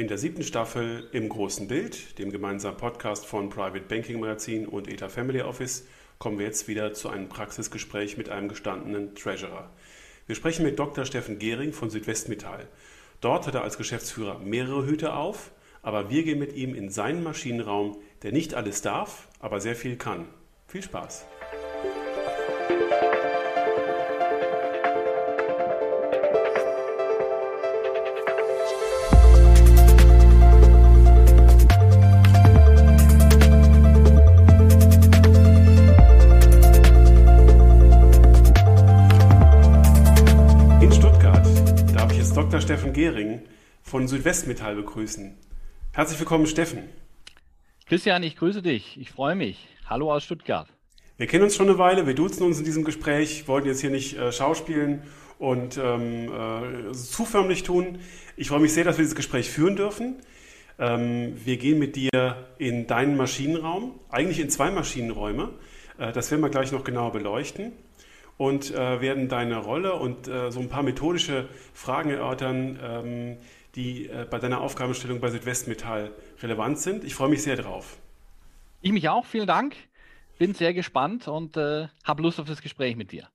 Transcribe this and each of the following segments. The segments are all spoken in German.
In der siebten Staffel im großen Bild, dem gemeinsamen Podcast von Private Banking Magazin und ETA Family Office, kommen wir jetzt wieder zu einem Praxisgespräch mit einem gestandenen Treasurer. Wir sprechen mit Dr. Steffen Gehring von Südwestmetall. Dort hat er als Geschäftsführer mehrere Hüte auf, aber wir gehen mit ihm in seinen Maschinenraum, der nicht alles darf, aber sehr viel kann. Viel Spaß! Steffen Gehring von Südwestmetall begrüßen. Herzlich willkommen, Steffen. Christian, ich grüße dich. Ich freue mich. Hallo aus Stuttgart. Wir kennen uns schon eine Weile, wir duzen uns in diesem Gespräch, wollten jetzt hier nicht äh, schauspielen und ähm, äh, zu förmlich tun. Ich freue mich sehr, dass wir dieses Gespräch führen dürfen. Ähm, wir gehen mit dir in deinen Maschinenraum, eigentlich in zwei Maschinenräume. Äh, das werden wir gleich noch genauer beleuchten und äh, werden deine Rolle und äh, so ein paar methodische Fragen erörtern, ähm, die äh, bei deiner Aufgabenstellung bei Südwestmetall relevant sind. Ich freue mich sehr drauf. Ich mich auch, vielen Dank. Bin sehr gespannt und äh, habe Lust auf das Gespräch mit dir.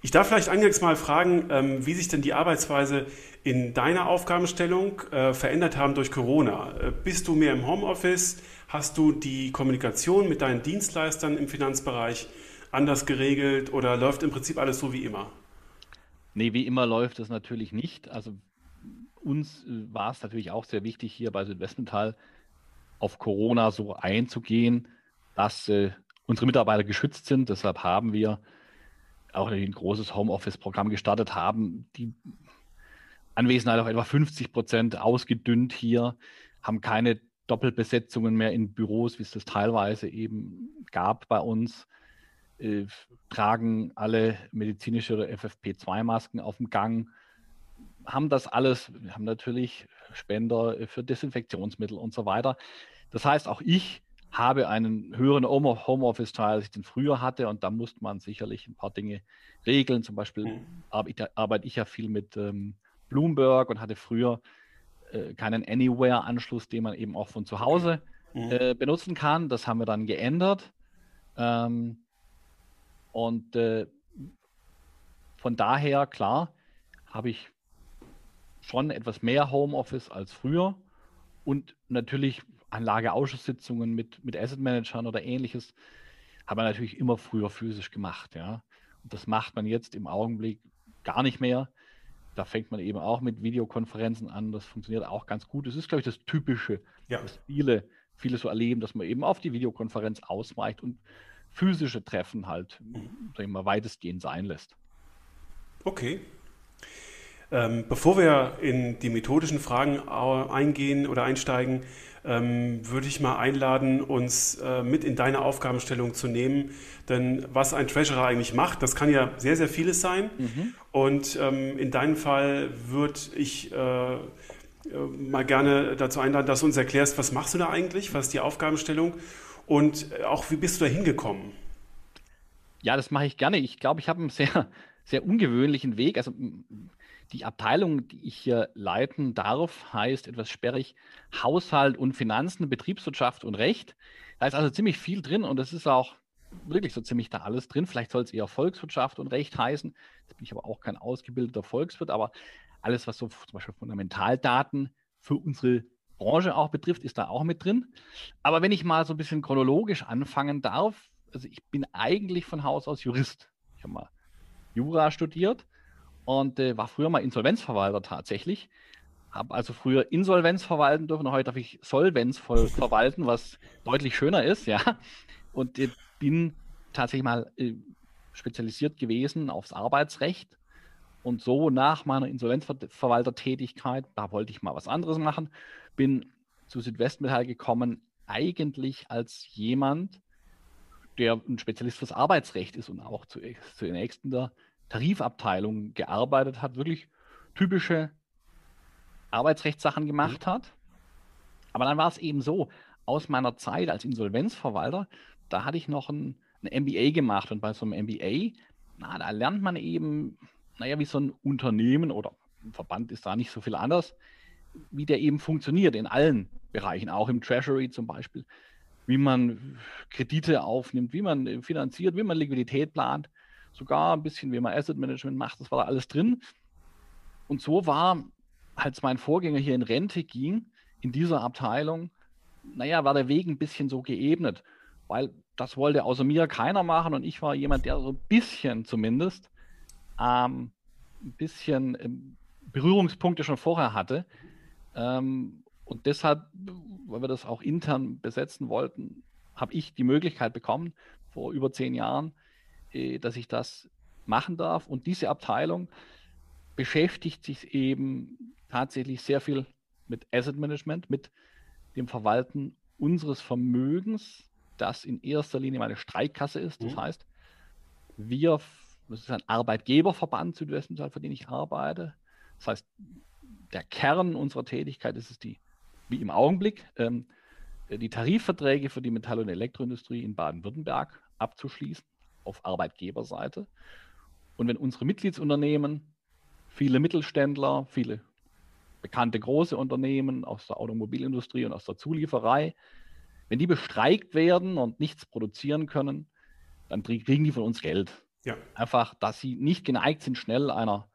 Ich darf vielleicht eingangs mal fragen, ähm, wie sich denn die Arbeitsweise in deiner Aufgabenstellung äh, verändert haben durch Corona. Äh, bist du mehr im Homeoffice? Hast du die Kommunikation mit deinen Dienstleistern im Finanzbereich anders geregelt oder läuft im Prinzip alles so wie immer? Nee, wie immer läuft es natürlich nicht. Also uns äh, war es natürlich auch sehr wichtig, hier bei Südwestmetall auf Corona so einzugehen, dass äh, unsere Mitarbeiter geschützt sind. Deshalb haben wir auch ein großes Homeoffice-Programm gestartet, haben die Anwesenheit auf etwa 50 Prozent ausgedünnt hier, haben keine Doppelbesetzungen mehr in Büros, wie es das teilweise eben gab bei uns äh, tragen alle medizinische oder FFP2-Masken auf dem Gang, haben das alles, wir haben natürlich Spender für Desinfektionsmittel und so weiter. Das heißt, auch ich habe einen höheren Homeoffice-Teil, als ich den früher hatte. Und da musste man sicherlich ein paar Dinge regeln. Zum Beispiel mhm. arbeite ich ja viel mit ähm, Bloomberg und hatte früher äh, keinen Anywhere-Anschluss, den man eben auch von zu Hause mhm. äh, benutzen kann. Das haben wir dann geändert. Ähm, und äh, von daher, klar, habe ich schon etwas mehr Homeoffice als früher und natürlich Anlageausschusssitzungen mit, mit Asset Managern oder ähnliches haben wir natürlich immer früher physisch gemacht, ja. Und das macht man jetzt im Augenblick gar nicht mehr. Da fängt man eben auch mit Videokonferenzen an. Das funktioniert auch ganz gut. Das ist, glaube ich, das Typische, ja. was viele, viele so erleben, dass man eben auf die Videokonferenz ausweicht und physische Treffen halt, sag ich mal, weitestgehend sein lässt. Okay. Ähm, bevor wir in die methodischen Fragen eingehen oder einsteigen, ähm, würde ich mal einladen, uns äh, mit in deine Aufgabenstellung zu nehmen. Denn was ein Treasurer eigentlich macht, das kann ja sehr, sehr vieles sein. Mhm. Und ähm, in deinem Fall würde ich äh, äh mal gerne dazu einladen, dass du uns erklärst, was machst du da eigentlich, was ist die Aufgabenstellung und äh, auch, wie bist du da hingekommen? Ja, das mache ich gerne. Ich glaube, ich habe einen sehr, sehr ungewöhnlichen Weg. Also die Abteilung, die ich hier leiten darf, heißt etwas sperrig Haushalt und Finanzen, Betriebswirtschaft und Recht. Da ist also ziemlich viel drin und es ist auch wirklich so ziemlich da alles drin. Vielleicht soll es eher Volkswirtschaft und Recht heißen. Jetzt bin ich aber auch kein ausgebildeter Volkswirt, aber alles, was so zum Beispiel Fundamentaldaten für unsere Branche auch betrifft, ist da auch mit drin. Aber wenn ich mal so ein bisschen chronologisch anfangen darf, also ich bin eigentlich von Haus aus Jurist. Ich habe mal Jura studiert und äh, war früher mal Insolvenzverwalter tatsächlich. Habe also früher Insolvenz verwalten dürfen, heute darf ich Solvenz voll verwalten, was deutlich schöner ist, ja. Und äh, bin tatsächlich mal äh, spezialisiert gewesen aufs Arbeitsrecht. Und so nach meiner Insolvenzverwaltertätigkeit, da wollte ich mal was anderes machen, bin zu Südwestmetall gekommen, eigentlich als jemand, der ein Spezialist fürs Arbeitsrecht ist und auch zu, zunächst in der Tarifabteilung gearbeitet hat, wirklich typische Arbeitsrechtssachen gemacht mhm. hat. Aber dann war es eben so, aus meiner Zeit als Insolvenzverwalter, da hatte ich noch ein, ein MBA gemacht und bei so einem MBA, na, da lernt man eben, naja, wie so ein Unternehmen oder ein Verband ist da nicht so viel anders, wie der eben funktioniert in allen Bereichen, auch im Treasury zum Beispiel, wie man Kredite aufnimmt, wie man finanziert, wie man Liquidität plant, sogar ein bisschen, wie man Asset Management macht, das war da alles drin. Und so war, als mein Vorgänger hier in Rente ging, in dieser Abteilung, naja, war der Weg ein bisschen so geebnet, weil das wollte außer mir keiner machen und ich war jemand, der so ein bisschen zumindest ähm, ein bisschen ähm, Berührungspunkte schon vorher hatte. Ähm, und deshalb, weil wir das auch intern besetzen wollten, habe ich die Möglichkeit bekommen, vor über zehn Jahren, äh, dass ich das machen darf. Und diese Abteilung beschäftigt sich eben tatsächlich sehr viel mit Asset Management, mit dem Verwalten unseres Vermögens, das in erster Linie meine Streikkasse ist. Das mhm. heißt, wir, das ist ein Arbeitgeberverband Südwestmetall, für den ich arbeite. Das heißt, der Kern unserer Tätigkeit ist es die, wie im Augenblick, ähm, die Tarifverträge für die Metall- und Elektroindustrie in Baden-Württemberg abzuschließen auf Arbeitgeberseite. Und wenn unsere Mitgliedsunternehmen, viele Mittelständler, viele bekannte große Unternehmen aus der Automobilindustrie und aus der Zulieferei, wenn die bestreikt werden und nichts produzieren können, dann kriegen die von uns Geld. Ja. Einfach, dass sie nicht geneigt sind, schnell einer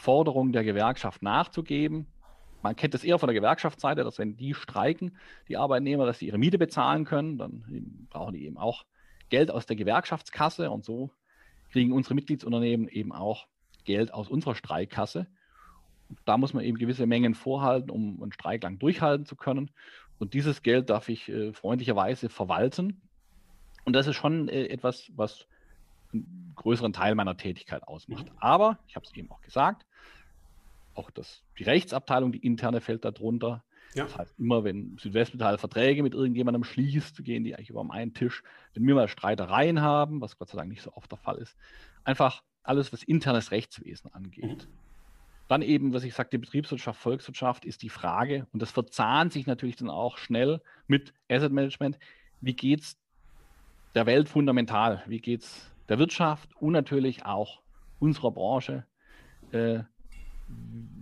Forderung der Gewerkschaft nachzugeben. Man kennt es eher von der Gewerkschaftsseite, dass wenn die streiken, die Arbeitnehmer, dass sie ihre Miete bezahlen können, dann brauchen die eben auch Geld aus der Gewerkschaftskasse und so kriegen unsere Mitgliedsunternehmen eben auch Geld aus unserer Streikkasse. Und da muss man eben gewisse Mengen vorhalten, um einen Streik lang durchhalten zu können. Und dieses Geld darf ich äh, freundlicherweise verwalten. Und das ist schon äh, etwas, was einen größeren Teil meiner Tätigkeit ausmacht. Mhm. Aber, ich habe es eben auch gesagt, auch das, die Rechtsabteilung, die interne fällt darunter. Ja. Das heißt, immer wenn Südwestmetall Verträge mit irgendjemandem schließt, gehen die eigentlich über meinen Tisch. Wenn wir mal Streitereien haben, was Gott sei Dank nicht so oft der Fall ist, einfach alles, was internes Rechtswesen angeht. Mhm. Dann eben, was ich sagte, Betriebswirtschaft, Volkswirtschaft ist die Frage, und das verzahnt sich natürlich dann auch schnell mit Asset Management. Wie geht es der Welt fundamental? Wie geht es der Wirtschaft und natürlich auch unserer Branche? Äh,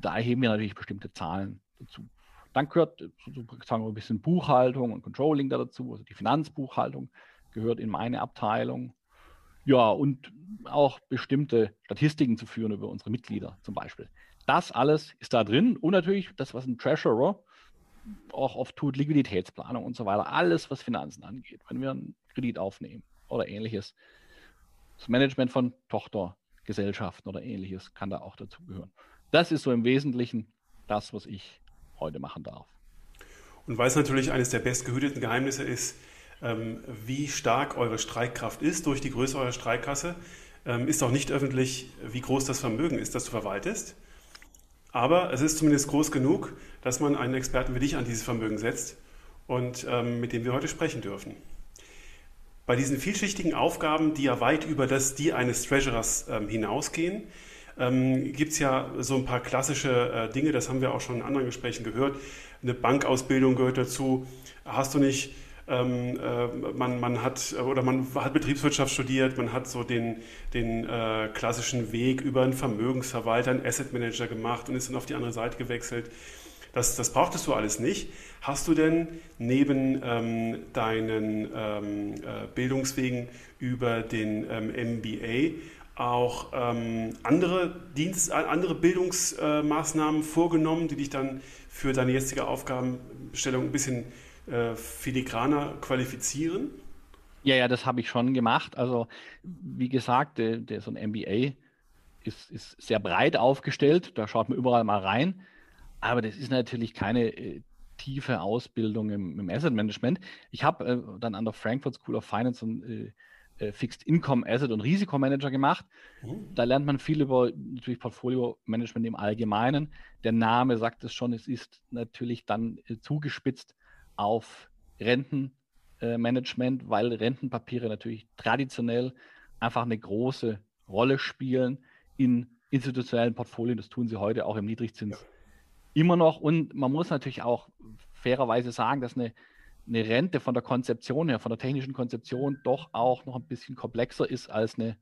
da erheben wir natürlich bestimmte Zahlen dazu. Dann gehört sozusagen ein bisschen Buchhaltung und Controlling da dazu, also die Finanzbuchhaltung gehört in meine Abteilung. Ja, und auch bestimmte Statistiken zu führen über unsere Mitglieder zum Beispiel. Das alles ist da drin und natürlich das, was ein Treasurer auch oft tut, Liquiditätsplanung und so weiter. Alles, was Finanzen angeht, wenn wir einen Kredit aufnehmen oder ähnliches. Das Management von Tochtergesellschaften oder ähnliches kann da auch dazu gehören. Das ist so im Wesentlichen das, was ich heute machen darf. Und weil es natürlich eines der bestgehüteten Geheimnisse ist, ähm, wie stark eure Streikkraft ist durch die Größe eurer Streikkasse, ähm, ist auch nicht öffentlich, wie groß das Vermögen ist, das du verwaltest. Aber es ist zumindest groß genug, dass man einen Experten wie dich an dieses Vermögen setzt und ähm, mit dem wir heute sprechen dürfen. Bei diesen vielschichtigen Aufgaben, die ja weit über das die eines Treasurers ähm, hinausgehen, ähm, gibt es ja so ein paar klassische äh, Dinge, das haben wir auch schon in anderen Gesprächen gehört. Eine Bankausbildung gehört dazu. Hast du nicht, ähm, äh, man, man hat oder man hat Betriebswirtschaft studiert, man hat so den, den äh, klassischen Weg über einen Vermögensverwalter, einen Asset Manager gemacht und ist dann auf die andere Seite gewechselt. Das, das brauchtest du alles nicht. Hast du denn neben ähm, deinen ähm, äh, Bildungswegen über den ähm, MBA auch ähm, andere, Dienst, andere Bildungsmaßnahmen vorgenommen, die dich dann für deine jetzige Aufgabenstellung ein bisschen äh, filigraner qualifizieren? Ja, ja, das habe ich schon gemacht. Also, wie gesagt, der, der so ein MBA ist, ist sehr breit aufgestellt. Da schaut man überall mal rein. Aber das ist natürlich keine äh, tiefe Ausbildung im, im, Asset Management. Ich habe äh, dann an der Frankfurt School of Finance und äh, äh, Fixed Income Asset und Risikomanager gemacht. Mhm. Da lernt man viel über natürlich Portfolio Management im Allgemeinen. Der Name sagt es schon, es ist natürlich dann äh, zugespitzt auf Rentenmanagement, weil Rentenpapiere natürlich traditionell einfach eine große Rolle spielen in institutionellen Portfolien. Das tun sie heute auch im Niedrigzins ja. Immer noch. Und man muss natürlich auch fairerweise sagen, dass eine eine Rente von der Konzeption her, von der technischen Konzeption doch auch noch ein bisschen komplexer ist als eine,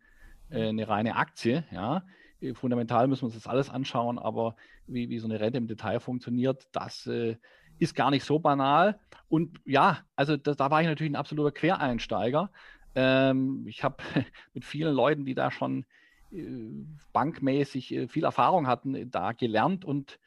äh, eine reine Aktie. Ja? äh, fundamental müssen wir uns das alles anschauen, aber wie, wie so eine Rente im Detail funktioniert, das äh, ist gar nicht so banal. Und ja, also das, da war ich natürlich ein absoluter Quereinsteiger. Ähm, ich habe mit vielen Leuten, die da schon äh, bankmäßig äh, viel Erfahrung hatten, da gelernt und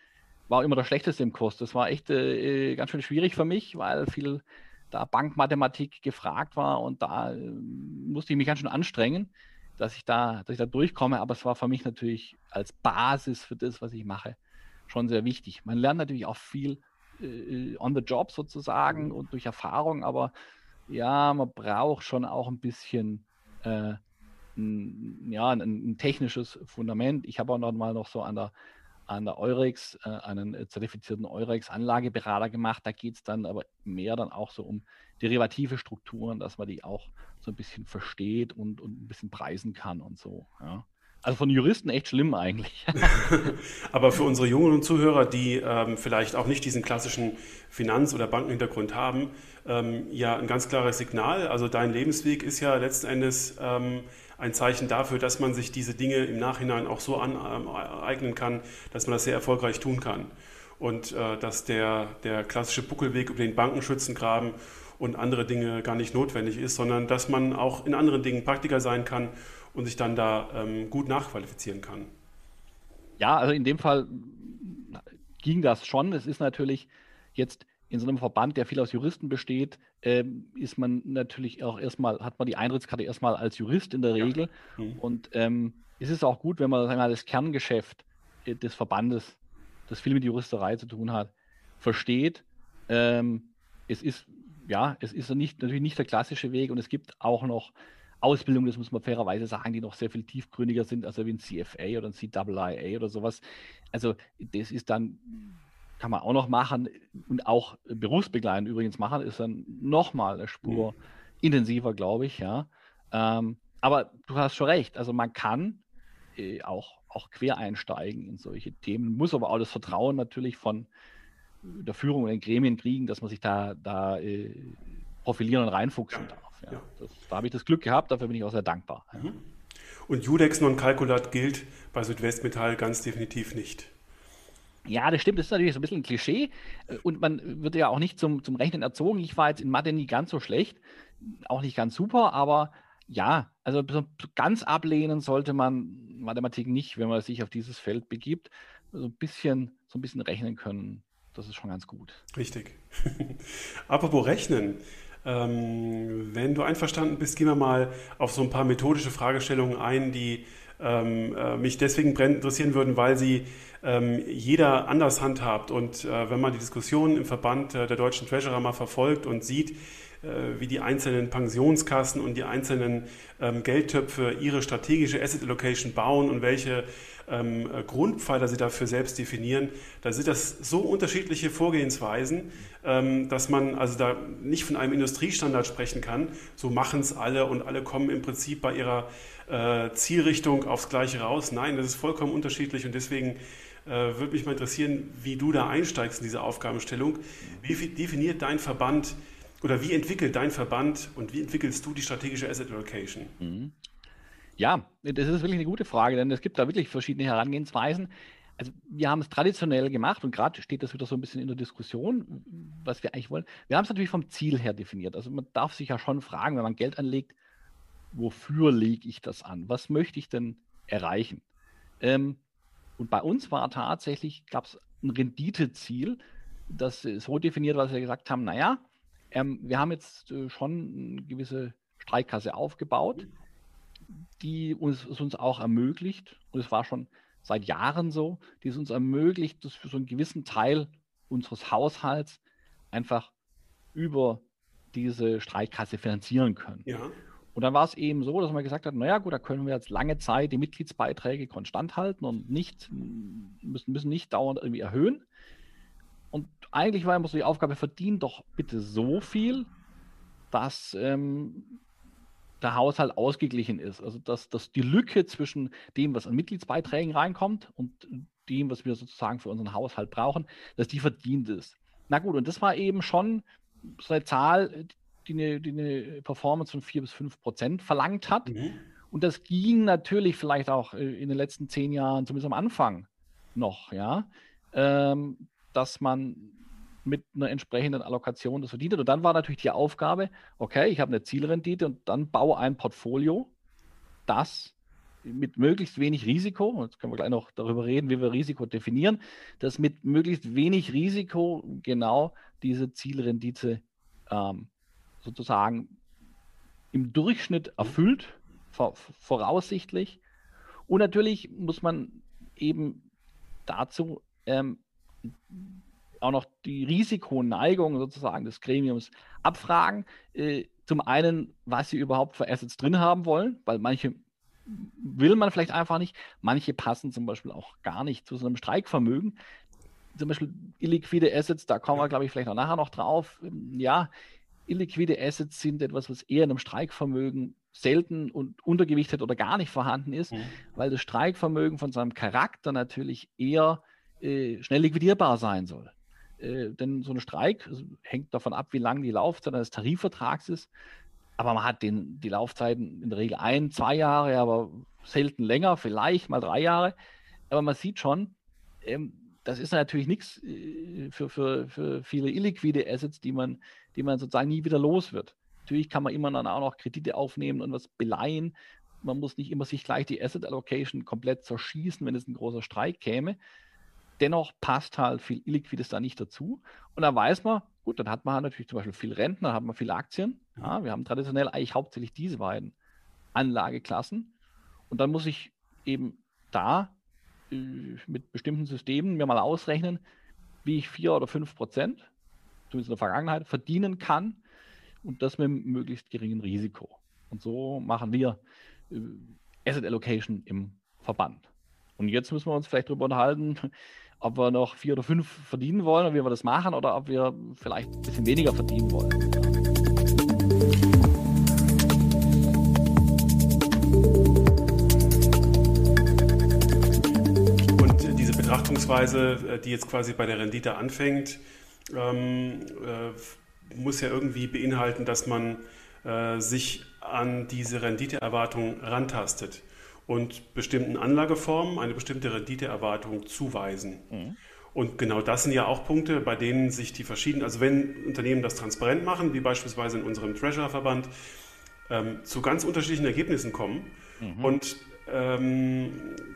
war immer der Schlechteste im Kurs. Das war echt äh, ganz schön schwierig für mich, weil viel da Bankmathematik gefragt war und da äh, musste ich mich ganz schön anstrengen, dass ich da, dass ich da durchkomme. Aber es war für mich natürlich als Basis für das, was ich mache, schon sehr wichtig. Man lernt natürlich auch viel äh, on the job sozusagen und durch Erfahrung, aber ja, man braucht schon auch ein bisschen äh, ein, ja, ein, ein, technisches Fundament. Ich habe auch noch mal noch so an der an der Eurex, äh, einen äh, zertifizierten Eurex-Anlageberater gemacht. Da geht es dann aber mehr dann auch so um derivative Strukturen, dass man die auch so ein bisschen versteht und, und ein bisschen preisen kann und so. Ja. Also von Juristen echt schlimm eigentlich. Aber für unsere jungen Zuhörer, die ähm, vielleicht auch nicht diesen klassischen Finanz- oder Bankenhintergrund haben, ähm, ja ein ganz klares Signal. Also dein Lebensweg ist ja letzten Endes ähm, ein Zeichen dafür, dass man sich diese Dinge im Nachhinein auch so aneignen kann, dass man das sehr erfolgreich tun kann. Und äh, dass der, der klassische Buckelweg über den Bankenschützengraben und andere Dinge gar nicht notwendig ist, sondern dass man auch in anderen Dingen Praktiker sein kann und sich dann da ähm, gut nachqualifizieren kann. Ja, also in dem Fall ging das schon. Es ist natürlich jetzt in so einem Verband, der viel aus Juristen besteht, ähm, ist man natürlich auch erstmal, hat man die Eintrittskarte erstmal als Jurist in der Regel. Ja. Mhm. Und ähm, es ist auch gut, wenn man mal, das Kerngeschäft äh, des Verbandes, das viel mit Juristerei zu tun hat, versteht. Ähm, es ist, ja, es ist nicht, natürlich nicht der klassische Weg und es gibt auch noch Ausbildungen, das muss man fairerweise sagen, die noch sehr viel tiefgründiger sind, also wie ein CFA oder ein CIIA oder sowas. Also das ist dann kann man auch noch machen und auch berufsbegleitend übrigens machen, ist dann nochmal eine Spur mhm. intensiver, glaube ich, ja. Ähm, aber du hast schon recht, also man kann äh, auch, auch quer einsteigen in solche Themen, muss aber auch das Vertrauen natürlich von der Führung und den Gremien kriegen, dass man sich da, da äh, profilieren und reinfuchsen darf. Ja. Ja. Das, da habe ich das Glück gehabt, dafür bin ich auch sehr dankbar. Mhm. Und Judex non-calculat gilt bei Südwestmetall ganz definitiv nicht. Ja, das stimmt, das ist natürlich so ein bisschen ein Klischee äh, und man wird ja auch nicht zum, zum Rechnen erzogen. Ich war jetzt in Mathe nie ganz so schlecht, auch nicht ganz super, aber ja, also so ganz ablehnen sollte man Mathematik nicht, wenn man sich auf dieses Feld begibt. So ein bisschen, so ein bisschen rechnen können, das ist schon ganz gut. Richtig. Apropos Rechnen. Ähm, wenn du einverstanden bist, gehen wir mal auf so ein paar methodische Fragestellungen ein, die ähm, äh, mich deswegen interessieren würden, weil sie ähm, jeder anders handhabt. Und äh, wenn man die Diskussion im Verband äh, der deutschen Treasurer mal verfolgt und sieht, äh, wie die einzelnen Pensionskassen und die einzelnen ähm, Geldtöpfe ihre strategische Asset Allocation bauen und welche ähm, äh, Grundpfeiler sie dafür selbst definieren, da sind das so unterschiedliche Vorgehensweisen, ähm, dass man also da nicht von einem Industriestandard sprechen kann. So machen es alle und alle kommen im Prinzip bei ihrer äh, Zielrichtung aufs Gleiche raus. Nein, das ist vollkommen unterschiedlich und deswegen äh, würde mich mal interessieren, wie du da einsteigst in diese Aufgabenstellung. Wie definiert dein Verband oder wie entwickelt dein Verband und wie entwickelst du die strategische Asset Allocation? Mhm. Ja, das ist wirklich eine gute Frage, denn es gibt da wirklich verschiedene Herangehensweisen. Also wir haben es traditionell gemacht und gerade steht das wieder so ein bisschen in der Diskussion, was wir eigentlich wollen. Wir haben es natürlich vom Ziel her definiert. Also man darf sich ja schon fragen, wenn man Geld anlegt, wofür lege ich das an? Was möchte ich denn erreichen? Ähm, und bei uns war tatsächlich, gab es ein Renditeziel, das so definiert, was wir gesagt haben, naja, ähm, wir haben jetzt äh, schon eine gewisse Streikkasse aufgebaut die uns, es uns auch ermöglicht, und es war schon seit Jahren so, die es uns ermöglicht, dass wir so einen gewissen Teil unseres Haushalts einfach über diese Streikkasse finanzieren können. Ja. Und dann war es eben so, dass man gesagt hat, naja gut, da können wir jetzt lange Zeit die Mitgliedsbeiträge konstant halten und nicht, müssen, müssen nicht dauernd irgendwie erhöhen. Und eigentlich war immer so die Aufgabe, verdient doch bitte so viel, dass ähm, der Haushalt ausgeglichen ist. Also dass, dass die Lücke zwischen dem, was an Mitgliedsbeiträgen reinkommt und dem, was wir sozusagen für unseren Haushalt brauchen, dass die verdient ist. Na gut, und das war eben schon so eine Zahl, die eine, die eine Performance von 4 bis 5 Prozent verlangt hat. Mhm. Und das ging natürlich vielleicht auch äh, in den letzten zehn Jahren, zumindest am Anfang noch, ja, ähm, dass man mit einer entsprechenden Allokation das verdient hat. Und dann war natürlich die Aufgabe, okay, ich habe eine Zielrendite und dann baue ein Portfolio, das mit möglichst wenig Risiko, jetzt können wir gleich noch darüber reden, wie wir Risiko definieren, das mit möglichst wenig Risiko genau diese Zielrendite ähm, sozusagen im Durchschnitt erfüllt, voraussichtlich. Und natürlich muss man eben dazu ähm, auch noch die Risikoneigung sozusagen des Gremiums abfragen. Äh, zum einen, was sie überhaupt für Assets drin haben wollen, weil manche will man vielleicht einfach nicht. Manche passen zum Beispiel auch gar nicht zu so einem Streikvermögen. Zum Beispiel illiquide Assets, da kommen wir, glaube ich, vielleicht auch nachher noch drauf. Ja, illiquide Assets sind etwas, was eher in einem Streikvermögen selten und untergewichtet oder gar nicht vorhanden ist, mhm. weil das Streikvermögen von seinem Charakter natürlich eher äh, schnell liquidierbar sein soll. Äh, denn so ein Streik also hängt davon ab, wie lang die Laufzeit eines Tarifvertrags ist. Aber man hat den, die Laufzeiten in der Regel ein, zwei Jahre, aber selten länger, vielleicht mal drei Jahre. Aber man sieht schon, ähm, das ist natürlich nichts äh, für, für, für viele illiquide Assets, die man, die man sozusagen nie wieder los wird. Natürlich kann man immer dann auch noch Kredite aufnehmen und was beleihen. Man muss nicht immer sich gleich die Asset Allocation komplett zerschießen, wenn es ein großer Streik käme. Dennoch passt halt viel Illiquides da nicht dazu. Und da weiß man, gut, dann hat man halt natürlich zum Beispiel viel Renten, dann hat man viele Aktien. Ja, wir haben traditionell eigentlich hauptsächlich diese beiden Anlageklassen. Und dann muss ich eben da äh, mit bestimmten Systemen mir mal ausrechnen, wie ich vier oder fünf Prozent, zumindest in der Vergangenheit, verdienen kann und das mit möglichst geringen Risiko. Und so machen wir äh, Asset Allocation im Verband. Und jetzt müssen wir uns vielleicht darüber unterhalten, ob wir noch vier oder fünf verdienen wollen und wie wir das machen oder ob wir vielleicht ein bisschen weniger verdienen wollen. Und diese Betrachtungsweise, äh, die jetzt quasi bei der Rendite anfängt, ähm, äh, muss ja irgendwie beinhalten, dass man äh, sich an diese Renditeerwartung rantastet und bestimmten Anlageformen eine bestimmte Renditeerwartung zuweisen. Mhm. Und genau das sind ja auch Punkte, bei denen sich die verschiedenen, also wenn Unternehmen das transparent machen, wie beispielsweise in unserem Treasurer-Verband, ähm, zu ganz unterschiedlichen Ergebnissen kommen. Mhm. Und ähm,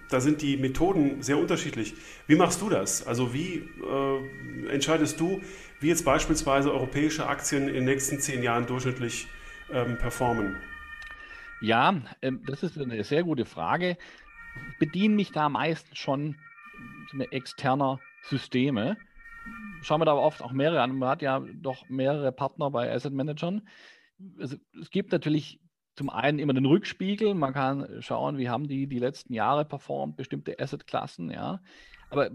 da sind die Methoden sehr unterschiedlich. Wie machst du das? Also wie äh, entscheidest du, wie jetzt beispielsweise europäische Aktien in den nächsten zehn Jahren durchschnittlich ähm, performen? Ja, ähm, das ist eine sehr gute Frage. Ich bediene mich da meistens schon externer Systeme. Schauen wir da aber oft auch mehrere an. Man hat ja doch mehrere Partner bei Asset Managern. Also, es gibt natürlich zum einen immer den Rückspiegel. Man kann schauen, wie haben die die letzten Jahre performt, bestimmte Assetklassen. Ja. Aber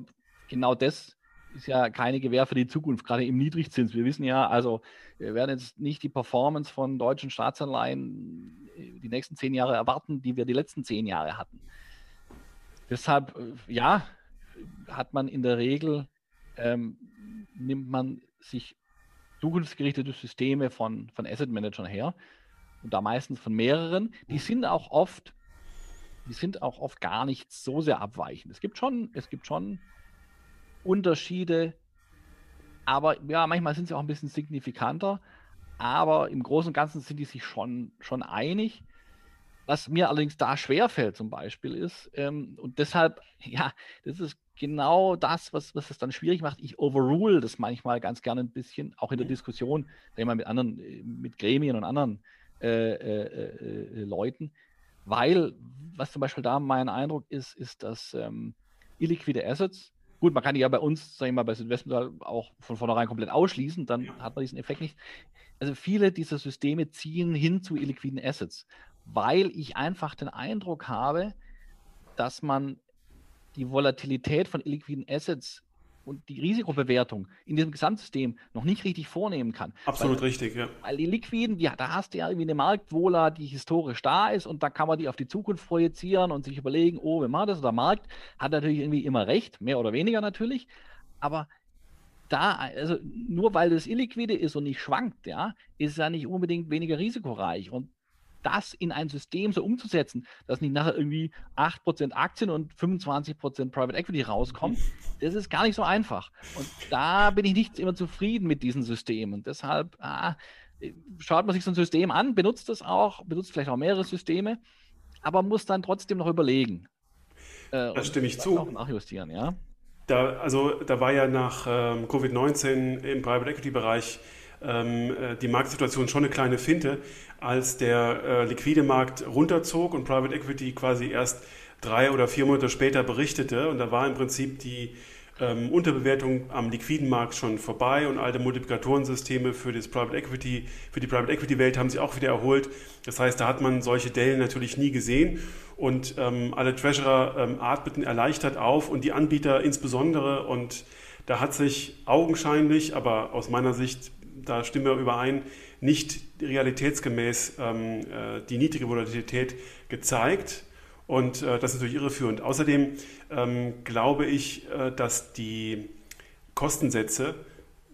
genau das ist ja keine Gewähr für die Zukunft, gerade im Niedrigzins. Wir wissen ja, also wir werden jetzt nicht die Performance von deutschen Staatsanleihen äh, die nächsten zehn Jahre erwarten, die wir die letzten zehn Jahre hatten. Deshalb, äh, ja, hat man in der Regel, ähm, nimmt man sich zukunftsgerichtete Systeme von, von Asset Managern her und da meistens von mehreren. Die sind auch oft, die sind auch oft gar nicht so sehr abweichend. Es gibt schon, es gibt schon Unterschiede, aber ja, manchmal sind sie auch ein bisschen signifikanter, aber im Großen und Ganzen sind die sich schon, schon einig. Was mir allerdings da schwerfällt zum Beispiel ist, ähm, und deshalb, ja, das ist genau das, was, was es dann schwierig macht. Ich overrule das manchmal ganz gerne ein bisschen, auch in der Diskussion, sag ich mal, mit anderen, äh, mit Gremien und anderen äh, äh, äh, Leuten, weil, was zum Beispiel da mein Eindruck ist, ist, dass ähm, illiquide Assets Gut, man kann die ja bei uns, sag ich mal, bei Südwestmetall auch von vornherein komplett ausschließen, dann ja. hat man diesen Effekt nicht. Also viele dieser Systeme ziehen hin zu illiquiden Assets, weil ich einfach den Eindruck habe, dass man die Volatilität von illiquiden Assets und die Risikobewertung in diesem Gesamtsystem noch nicht richtig vornehmen kann. Absolut weil, richtig, ja. Weil die Liquiden, ja, da hast du ja irgendwie eine Marktwohler, die historisch da ist und da kann man die auf die Zukunft projizieren und sich überlegen, oh, wir machen das. Der Markt hat natürlich irgendwie immer recht, mehr oder weniger natürlich, aber da, also nur weil das illiquide ist und nicht schwankt, ja, ist es ja nicht unbedingt weniger risikoreich. Und das in ein System so umzusetzen, dass nicht nachher irgendwie 8% Aktien und 25% Private Equity rauskommt, das ist gar nicht so einfach. Und da bin ich nicht immer zufrieden mit diesen Systemen. Deshalb ah, schaut man sich so ein System an, benutzt es auch, benutzt vielleicht auch mehrere Systeme, aber muss dann trotzdem noch überlegen. Äh, das stimme ich zu. Auch nachjustieren, ja. Da, also, da war ja nach ähm, Covid-19 im Private Equity-Bereich ähm, äh, die Marktsituation schon eine kleine Finte, als der äh, liquide Markt runterzog und Private Equity quasi erst drei oder vier Monate später berichtete. Und da war im Prinzip die ähm, Unterbewertung am liquiden Markt schon vorbei und alte Multiplikatorensysteme für das Private Equity, für die Private Equity Welt haben sich auch wieder erholt. Das heißt, da hat man solche Dellen natürlich nie gesehen und ähm, alle Treasurer ähm, atmeten erleichtert auf und die Anbieter insbesondere und da hat sich augenscheinlich, aber aus meiner Sicht, da stimmen wir überein, nicht realitätsgemäß ähm, äh, die niedrige Volatilität gezeigt. Und äh, das ist natürlich irreführend. Außerdem ähm, glaube ich, äh, dass die Kostensätze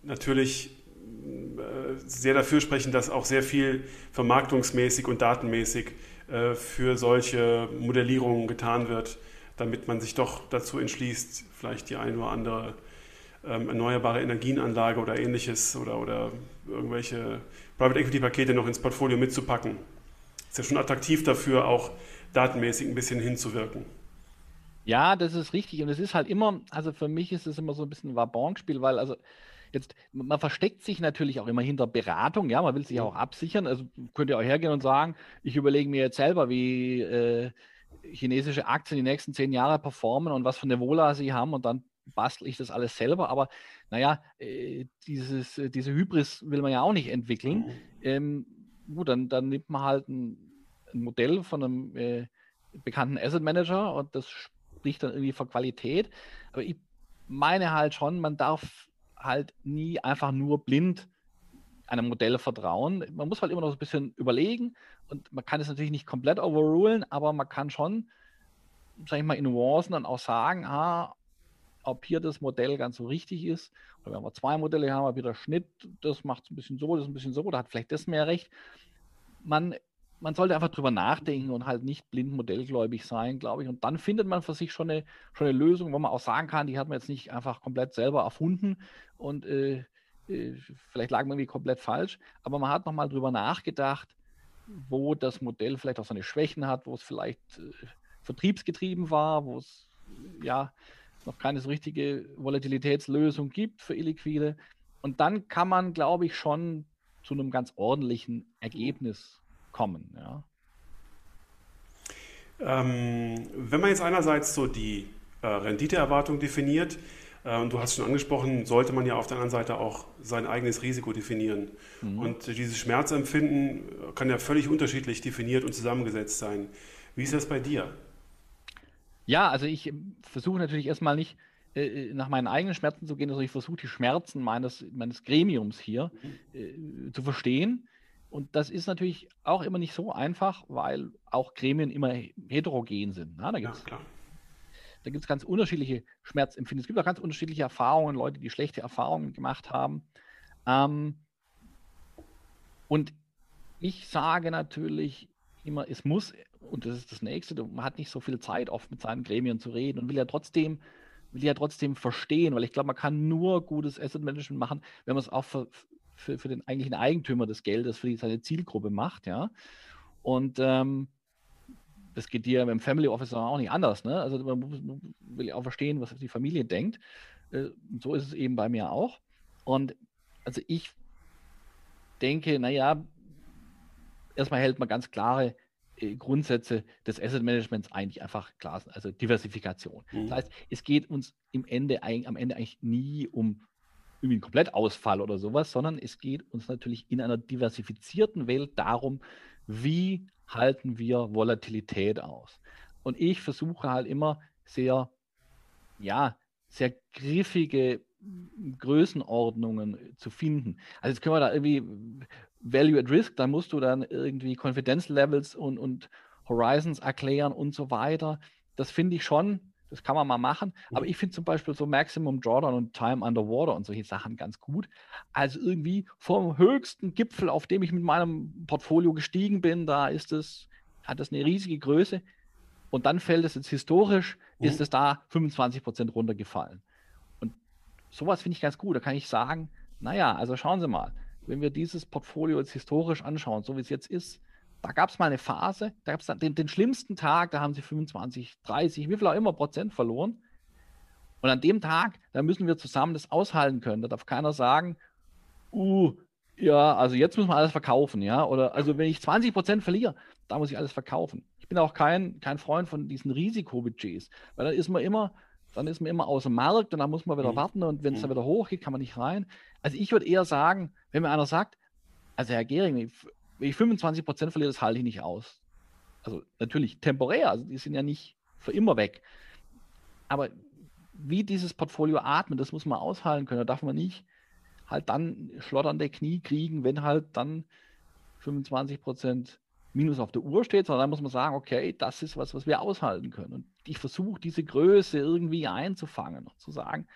natürlich äh, sehr dafür sprechen, dass auch sehr viel vermarktungsmäßig und datenmäßig äh, für solche Modellierungen getan wird, damit man sich doch dazu entschließt, vielleicht die eine oder andere ähm, erneuerbare Energienanlage oder ähnliches oder, oder irgendwelche Private Equity Pakete noch ins Portfolio mitzupacken. Ist ja schon attraktiv dafür, auch datenmäßig ein bisschen hinzuwirken. Ja, das ist richtig. Und es ist halt immer, also für mich ist es immer so ein bisschen ein Wabonspiel, weil also jetzt, man versteckt sich natürlich auch immer hinter Beratung, ja, man will sich auch absichern. Also könnt ihr auch hergehen und sagen, ich überlege mir jetzt selber, wie äh, chinesische Aktien die nächsten zehn Jahre performen und was für eine Vola sie haben und dann bastel ich das alles selber. Aber naja, äh, dieses, äh, diese Hybris will man ja auch nicht entwickeln. Mhm. Ähm, gut, dann, dann nimmt man halt ein ein Modell von einem äh, bekannten Asset Manager und das spricht dann irgendwie für Qualität. Aber ich meine halt schon, man darf halt nie einfach nur blind einem Modell vertrauen. Man muss halt immer noch so ein bisschen überlegen und man kann es natürlich nicht komplett overrulen, aber man kann schon, sag ich mal, in Nuancen dann auch sagen, ah, ob hier das Modell ganz so richtig ist. Oder wenn wir zwei Modelle haben, ob hier der Schnitt, das macht es ein bisschen so, das ein bisschen so, da hat vielleicht das mehr recht. Man man sollte einfach drüber nachdenken und halt nicht blind modellgläubig sein, glaube ich. Und dann findet man für sich schon eine, schon eine Lösung, wo man auch sagen kann, die hat man jetzt nicht einfach komplett selber erfunden und äh, äh, vielleicht lag man irgendwie komplett falsch, aber man hat nochmal drüber nachgedacht, wo das Modell vielleicht auch seine Schwächen hat, wo es vielleicht äh, vertriebsgetrieben war, wo es ja noch keine so richtige Volatilitätslösung gibt für Illiquide. Und dann kann man, glaube ich, schon zu einem ganz ordentlichen Ergebnis kommen. Ja. Ähm, wenn man jetzt einerseits so die äh, Renditeerwartung definiert, äh, und du hast schon angesprochen, sollte man ja auf der anderen Seite auch sein eigenes Risiko definieren. Mhm. Und dieses Schmerzempfinden kann ja völlig unterschiedlich definiert und zusammengesetzt sein. Wie ist das bei dir? Ja, also ich versuche natürlich erstmal nicht äh, nach meinen eigenen Schmerzen zu gehen, also ich versuche die Schmerzen meines, meines Gremiums hier mhm. äh, zu verstehen und das ist natürlich auch immer nicht so einfach, weil auch Gremien immer heterogen sind. Na, da gibt es ja, ganz unterschiedliche Schmerzempfindungen. Es gibt auch ganz unterschiedliche Erfahrungen, Leute, die schlechte Erfahrungen gemacht haben. Ähm, und ich sage natürlich immer, es muss, und das ist das Nächste, man hat nicht so viel Zeit, oft mit seinen Gremien zu reden und will ja trotzdem, will ja trotzdem verstehen, weil ich glaube, man kann nur gutes Asset Management machen, wenn man es auch ver für, für den eigentlichen Eigentümer des Geldes, für die seine Zielgruppe macht, ja. Und ähm, das geht dir beim Family Office auch nicht anders, ne? Also man, will ja auch verstehen, was die Familie denkt. Äh, und so ist es eben bei mir auch. Und also ich denke, naja, erstmal hält man ganz klare Grundsätze des Asset Managements eigentlich einfach klar, also Diversifikation. Mhm. Das heißt, es geht uns im Ende, am Ende eigentlich nie um irgendwie ein Komplettausfall oder sowas, sondern es geht uns natürlich in einer diversifizierten Welt darum, wie halten wir Volatilität aus. Und ich versuche halt immer sehr, ja, sehr griffige Größenordnungen zu finden. Also jetzt können wir da irgendwie Value at Risk, da musst du dann irgendwie Confidence Levels und, und Horizons erklären und so weiter. Das finde ich schon Das kann man mal machen. Mhm. Aber ich finde zum Beispiel so Maximum Drawdown und Time Underwater und solche Sachen ganz gut. Also irgendwie vom höchsten Gipfel, auf dem ich mit meinem Portfolio gestiegen bin, da ist es, hat das eine riesige Größe. Und dann fällt es jetzt historisch, mhm. ist es da 25 Prozent runtergefallen. Und sowas finde ich ganz gut. Da kann ich sagen, naja, also schauen Sie mal, wenn wir dieses Portfolio jetzt historisch anschauen, so wie es jetzt ist, da gab es mal eine Phase, da gab es den, den schlimmsten Tag, da haben sie 25, 30, wie viel auch immer Prozent verloren. Und an dem Tag, da müssen wir zusammen das aushalten können. Da darf keiner sagen, uh, ja, also jetzt müssen wir alles verkaufen, ja. Oder also wenn ich 20 Prozent verliere, da muss ich alles verkaufen. Ich bin auch kein, kein Freund von diesen Risikobudgets, weil dann ist man immer, dann ist man immer aus dem Markt und dann muss man wieder mhm. warten und wenn es mhm. dann wieder hochgeht, kann man nicht rein. Also ich würde eher sagen, wenn mir einer sagt, also Herr Gehring, wenn ich 25 Prozent verliere, das halte ich nicht aus. Also natürlich temporär, also die sind ja nicht für immer weg. Aber wie dieses Portfolio atmet, das muss man aushalten können. Da darf man nicht halt dann schlotternde Knie kriegen, wenn halt dann 25 Prozent Minus auf der Uhr steht, sondern dann muss man sagen, okay, das ist was, was wir aushalten können. Und ich versuche diese Größe irgendwie einzufangen und zu sagen,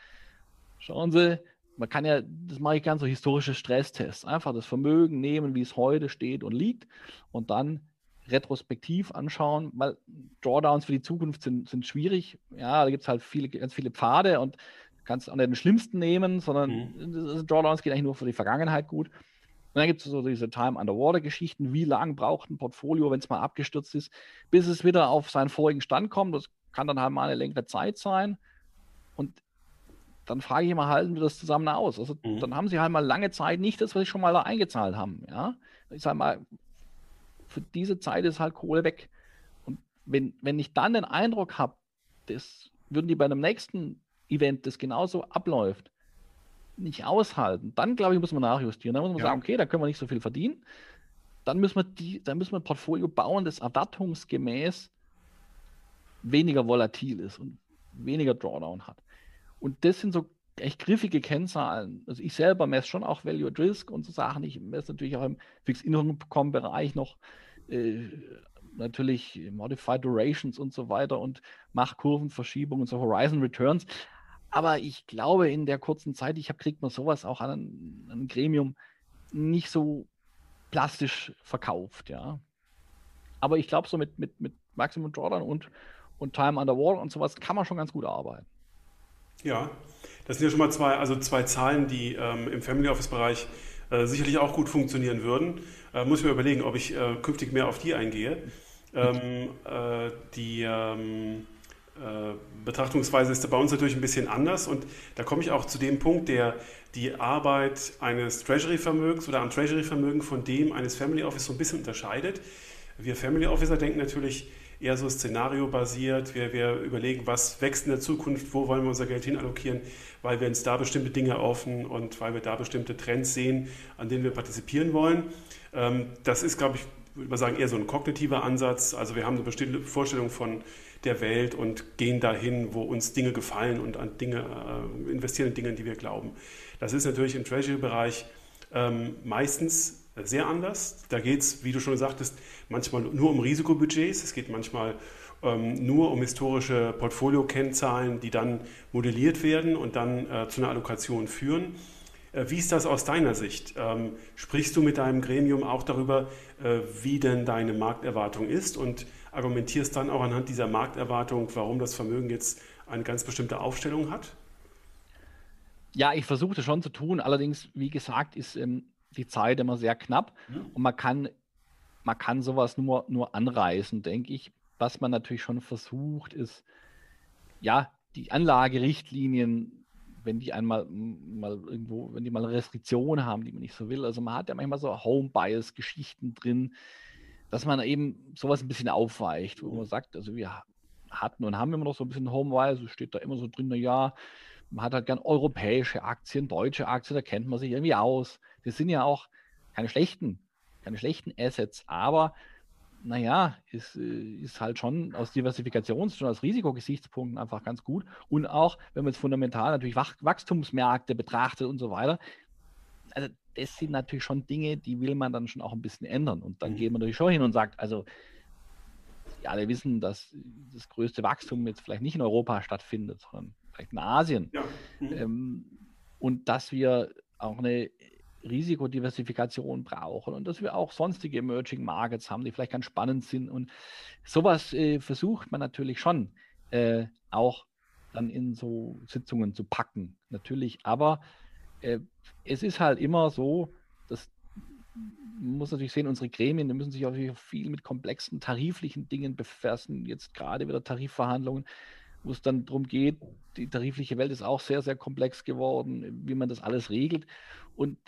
schauen Sie, man kann ja, das mache ich ganz so historische Stresstests. Einfach das Vermögen nehmen, wie es heute steht und liegt und dann retrospektiv anschauen, weil Drawdowns für die Zukunft sind, sind schwierig. Ja, da gibt es halt viele, ganz viele Pfade und kannst auch nicht den schlimmsten nehmen, sondern mhm. Drawdowns geht eigentlich nur für die Vergangenheit gut. Und dann gibt es so diese Time Underwater-Geschichten. Wie lange braucht ein Portfolio, wenn es mal abgestürzt ist, bis es wieder auf seinen vorigen Stand kommt? Das kann dann halt mal eine längere Zeit sein. Und dann frage ich immer, halten wir das zusammen aus? Also mhm. dann haben sie halt mal lange Zeit nicht das, was sie schon mal da eingezahlt haben. Ja? Ich sage mal, für diese Zeit ist halt Kohle weg. Und wenn, wenn ich dann den Eindruck habe, das würden die bei einem nächsten Event, das genauso abläuft, nicht aushalten, dann glaube ich, muss man nachjustieren. Dann muss man ja. sagen, okay, da können wir nicht so viel verdienen. Dann müssen wir die, dann müssen wir ein Portfolio bauen, das erwartungsgemäß weniger volatil ist und weniger Drawdown hat. Und das sind so echt griffige Kennzahlen. Also ich selber messe schon auch Value at Risk und so Sachen. Ich messe natürlich auch im Fixed Income Bereich noch äh, natürlich Modified Durations und so weiter und mache Kurvenverschiebungen, so Horizon Returns. Aber ich glaube, in der kurzen Zeit, ich habe, kriegt man sowas auch an ein, Gremium nicht so plastisch verkauft, ja. Aber ich glaube, so mit, mit, mit Maximum Jordan und, und Time Underwater und sowas kann man schon ganz gut arbeiten. Ja, das sind ja schon mal zwei, also zwei Zahlen, die ähm, im Family Office-Bereich äh, sicherlich auch gut funktionieren würden. Äh, muss ich mir überlegen, ob ich äh, künftig mehr auf die eingehe. Ähm, äh, die ähm, äh, Betrachtungsweise ist bei uns natürlich ein bisschen anders und da komme ich auch zu dem Punkt, der die Arbeit eines Treasury-Vermögens oder am Treasury-Vermögen von dem eines Family Office so ein bisschen unterscheidet. Wir Family Officer denken natürlich, eher so szenariobasiert. Wir, wir überlegen, was wächst in der Zukunft, wo wollen wir unser Geld hinallokieren, weil wir uns da bestimmte Dinge offen und weil wir da bestimmte Trends sehen, an denen wir partizipieren wollen. Ähm, das ist, glaube ich, würde man sagen, eher so ein kognitiver Ansatz. Also wir haben eine bestimmte Vorstellung von der Welt und gehen dahin, wo uns Dinge gefallen und an Dinge, äh, investieren in Dinge, in die wir glauben. Das ist natürlich im Treasury-Bereich ähm, meistens sehr anders. Da geht es, wie du schon sagtest, manchmal nur um Risikobudgets. Es geht manchmal ähm, nur um historische Portfolio-Kennzahlen, die dann modelliert werden und dann äh, zu einer Allokation führen. Äh, wie ist das aus deiner Sicht? Ähm, sprichst du mit deinem Gremium auch darüber, äh, wie denn deine Markterwartung ist und argumentierst dann auch anhand dieser Markterwartung, warum das Vermögen jetzt eine ganz bestimmte Aufstellung hat? Ja, ich versuche das schon zu tun. Allerdings, wie gesagt, ist ähm, die Zeit immer sehr knapp mhm. und man kann, man kann sowas nur, nur anreißen, denke ich. Was man natürlich schon versucht, ist, ja, die Anlagerichtlinien, wenn die einmal mal irgendwo, wenn die mal Restriktionen haben, die man nicht so will. Also man hat ja manchmal so Home-Bias-Geschichten drin, dass man eben sowas ein bisschen aufweicht, wo man sagt, also wir hatten und haben immer noch so ein bisschen Home-Bias, steht da immer so drin, na ja, man hat halt gern europäische Aktien, deutsche Aktien, da kennt man sich irgendwie aus. Das sind ja auch keine schlechten, keine schlechten Assets, aber naja, ist, äh, ist halt schon aus Diversifikations-, schon aus Risikogesichtspunkten einfach ganz gut. Und auch, wenn man jetzt fundamental natürlich Wachstumsmärkte betrachtet und so weiter, also das sind natürlich schon Dinge, die will man dann schon auch ein bisschen ändern. Und dann mhm. geht man natürlich schon hin und sagt, also die alle wissen, dass das größte Wachstum jetzt vielleicht nicht in Europa stattfindet, sondern vielleicht in Asien. Ja. Mhm. Ähm, und dass wir auch eine Risikodiversifikation brauchen und dass wir auch sonstige Emerging Markets haben, die vielleicht ganz spannend sind. Und sowas äh, versucht man natürlich schon äh, auch dann in so Sitzungen zu packen, natürlich. Aber äh, es ist halt immer so, dass man muss natürlich sehen, unsere Gremien, die müssen sich auch viel mit komplexen tariflichen Dingen befassen. Jetzt gerade wieder Tarifverhandlungen, wo es dann darum geht, die tarifliche Welt ist auch sehr, sehr komplex geworden, wie man das alles regelt. Und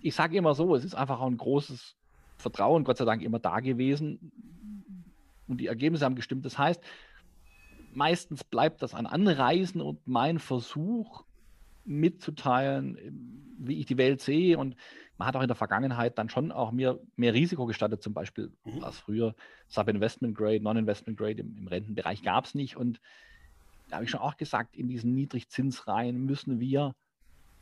ich sage immer so, es ist einfach auch ein großes Vertrauen, Gott sei Dank, immer da gewesen. Und die Ergebnisse haben gestimmt. Das heißt, meistens bleibt das ein Anreisen und mein Versuch mitzuteilen, wie ich die Welt sehe. Und man hat auch in der Vergangenheit dann schon auch mir mehr Risiko gestattet, zum Beispiel mhm. was früher Sub-Investment Grade, Non-Investment Grade im, im Rentenbereich gab es nicht. Und da habe ich schon auch gesagt, in diesen Niedrigzinsreihen müssen wir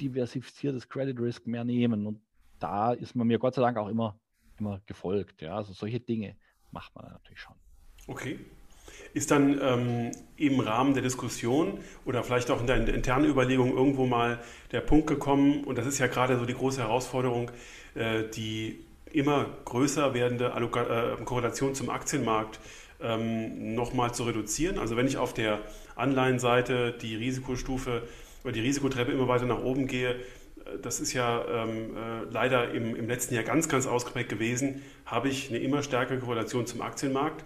diversifiziertes Credit Risk mehr nehmen. Und da ist man mir Gott sei Dank auch immer, immer gefolgt. Ja, also solche Dinge macht man natürlich schon. Okay. Ist dann ähm, im Rahmen der Diskussion oder vielleicht auch in der internen Überlegung irgendwo mal der Punkt gekommen, und das ist ja gerade so die große Herausforderung, äh, die immer größer werdende Alloka äh, Korrelation zum Aktienmarkt ähm, nochmal zu reduzieren. Also wenn ich auf der Anleihenseite die Risikostufe oder die Risikotreppe immer weiter nach oben gehe, äh, das ist ja ähm, äh, leider im, im letzten Jahr ganz, ganz ausgeprägt gewesen, habe ich eine immer stärkere Korrelation zum Aktienmarkt.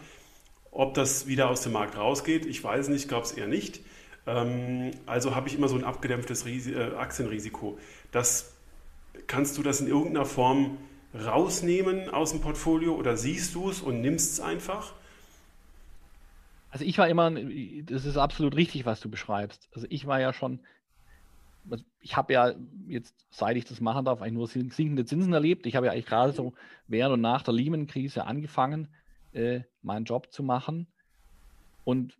Ob das wieder aus dem Markt rausgeht, ich weiß nicht, glaube es eher nicht. Ähm, also habe ich immer so ein abgedämpftes Risi äh, Aktienrisiko. Das, kannst du das in irgendeiner Form rausnehmen aus dem Portfolio oder siehst du es und nimmst es einfach? Also ich war immer, das ist absolut richtig, was du beschreibst. Also ich war ja schon ich habe ja jetzt, seit ich das machen darf, eigentlich nur sinkende Zinsen erlebt. Ich habe ja eigentlich gerade so während und nach der Lehman-Krise angefangen, äh, meinen Job zu machen. Und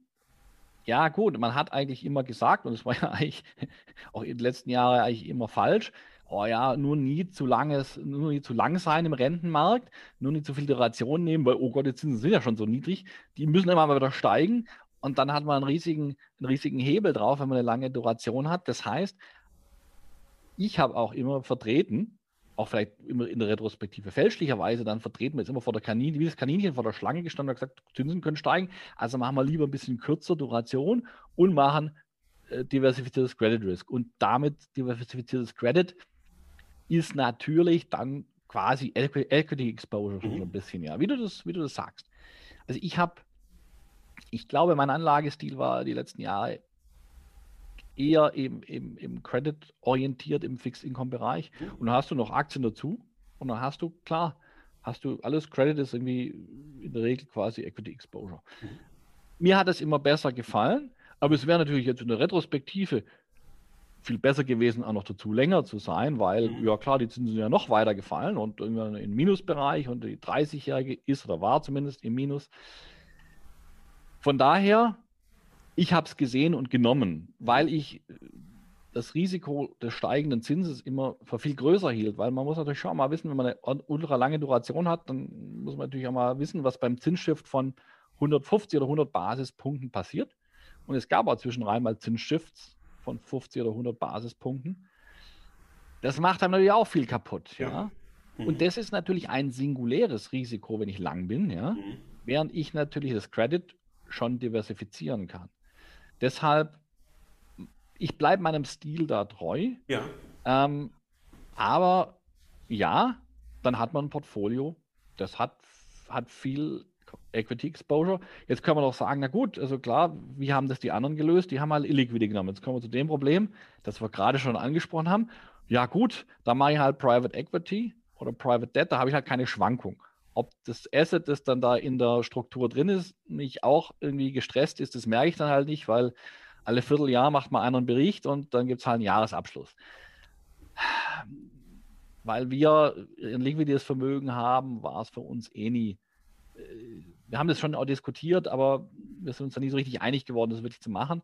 ja, gut, man hat eigentlich immer gesagt, und es war ja eigentlich auch in den letzten Jahren eigentlich immer falsch, oh ja, nur nie zu langes, nur nie zu lang sein im Rentenmarkt, nur nie zu viel Duration nehmen, weil, oh Gott, die Zinsen sind ja schon so niedrig, die müssen immer mal wieder steigen. Und dann hat man einen riesigen, einen riesigen Hebel drauf, wenn man eine lange Duration hat. Das heißt, ich habe auch immer vertreten, auch vielleicht immer in der Retrospektive fälschlicherweise dann vertreten wir jetzt immer vor der Kaninchen, wie das Kaninchen vor der Schlange gestanden und gesagt, Zinsen können steigen. Also machen wir lieber ein bisschen kürzer Duration und machen äh, diversifiziertes Credit Risk. Und damit diversifiziertes Credit ist natürlich dann quasi Equity Exposure schon so ein mhm. bisschen, ja, wie du das, wie du das sagst. Also ich habe ich glaube, mein Anlagestil war die letzten Jahre eher im, im, im Credit orientiert im Fixed Income Bereich. Mhm. Und dann hast du noch Aktien dazu. Und dann hast du, klar, hast du alles Credit ist irgendwie in der Regel quasi Equity Exposure. Mhm. Mir hat es immer besser gefallen, aber es wäre natürlich jetzt in der Retrospektive viel besser gewesen, auch noch dazu länger zu sein, weil, mhm. ja klar, die Zinsen sind ja noch weiter gefallen und irgendwann im Minusbereich und die 30-Jährige ist oder war zumindest im Minus. Von daher, ich habe es gesehen und genommen, weil ich das Risiko des steigenden Zinses immer für viel größer hielt, weil man muss natürlich schon mal wissen, wenn man eine ultra lange Duration hat, dann muss man natürlich auch mal wissen, was beim Zinsshift von 150 oder 100 Basispunkten passiert. Und es gab auch zwischenrein mal Zinsshifts von 50 oder 100 Basispunkten. Das macht dann natürlich auch viel kaputt. Ja. ja? Mhm. Und das ist natürlich ein singuläres Risiko, wenn ich lang bin. Ja? Mhm. Während ich natürlich das Credit schon diversifizieren kann. Deshalb, ich bleibe meinem Stil da treu. Ja. Ähm, aber ja, dann hat man ein Portfolio, das hat, hat viel Equity Exposure. Jetzt können wir doch sagen, na gut, also klar, wie haben das die anderen gelöst? Die haben halt Illiquidity genommen. Jetzt kommen wir zu dem Problem, das wir gerade schon angesprochen haben. Ja gut, da mache ich halt Private Equity oder Private Debt, da habe ich halt keine Schwankung. Ob das Asset, das dann da in der Struktur drin ist, nicht auch irgendwie gestresst ist, das merke ich dann halt nicht, weil alle Vierteljahr macht man einen Bericht und dann gibt es halt einen Jahresabschluss. Weil wir ein liquides Vermögen haben, war es für uns eh nie. Äh, wir haben das schon auch diskutiert, aber wir sind uns da nie so richtig einig geworden, das wirklich zu machen.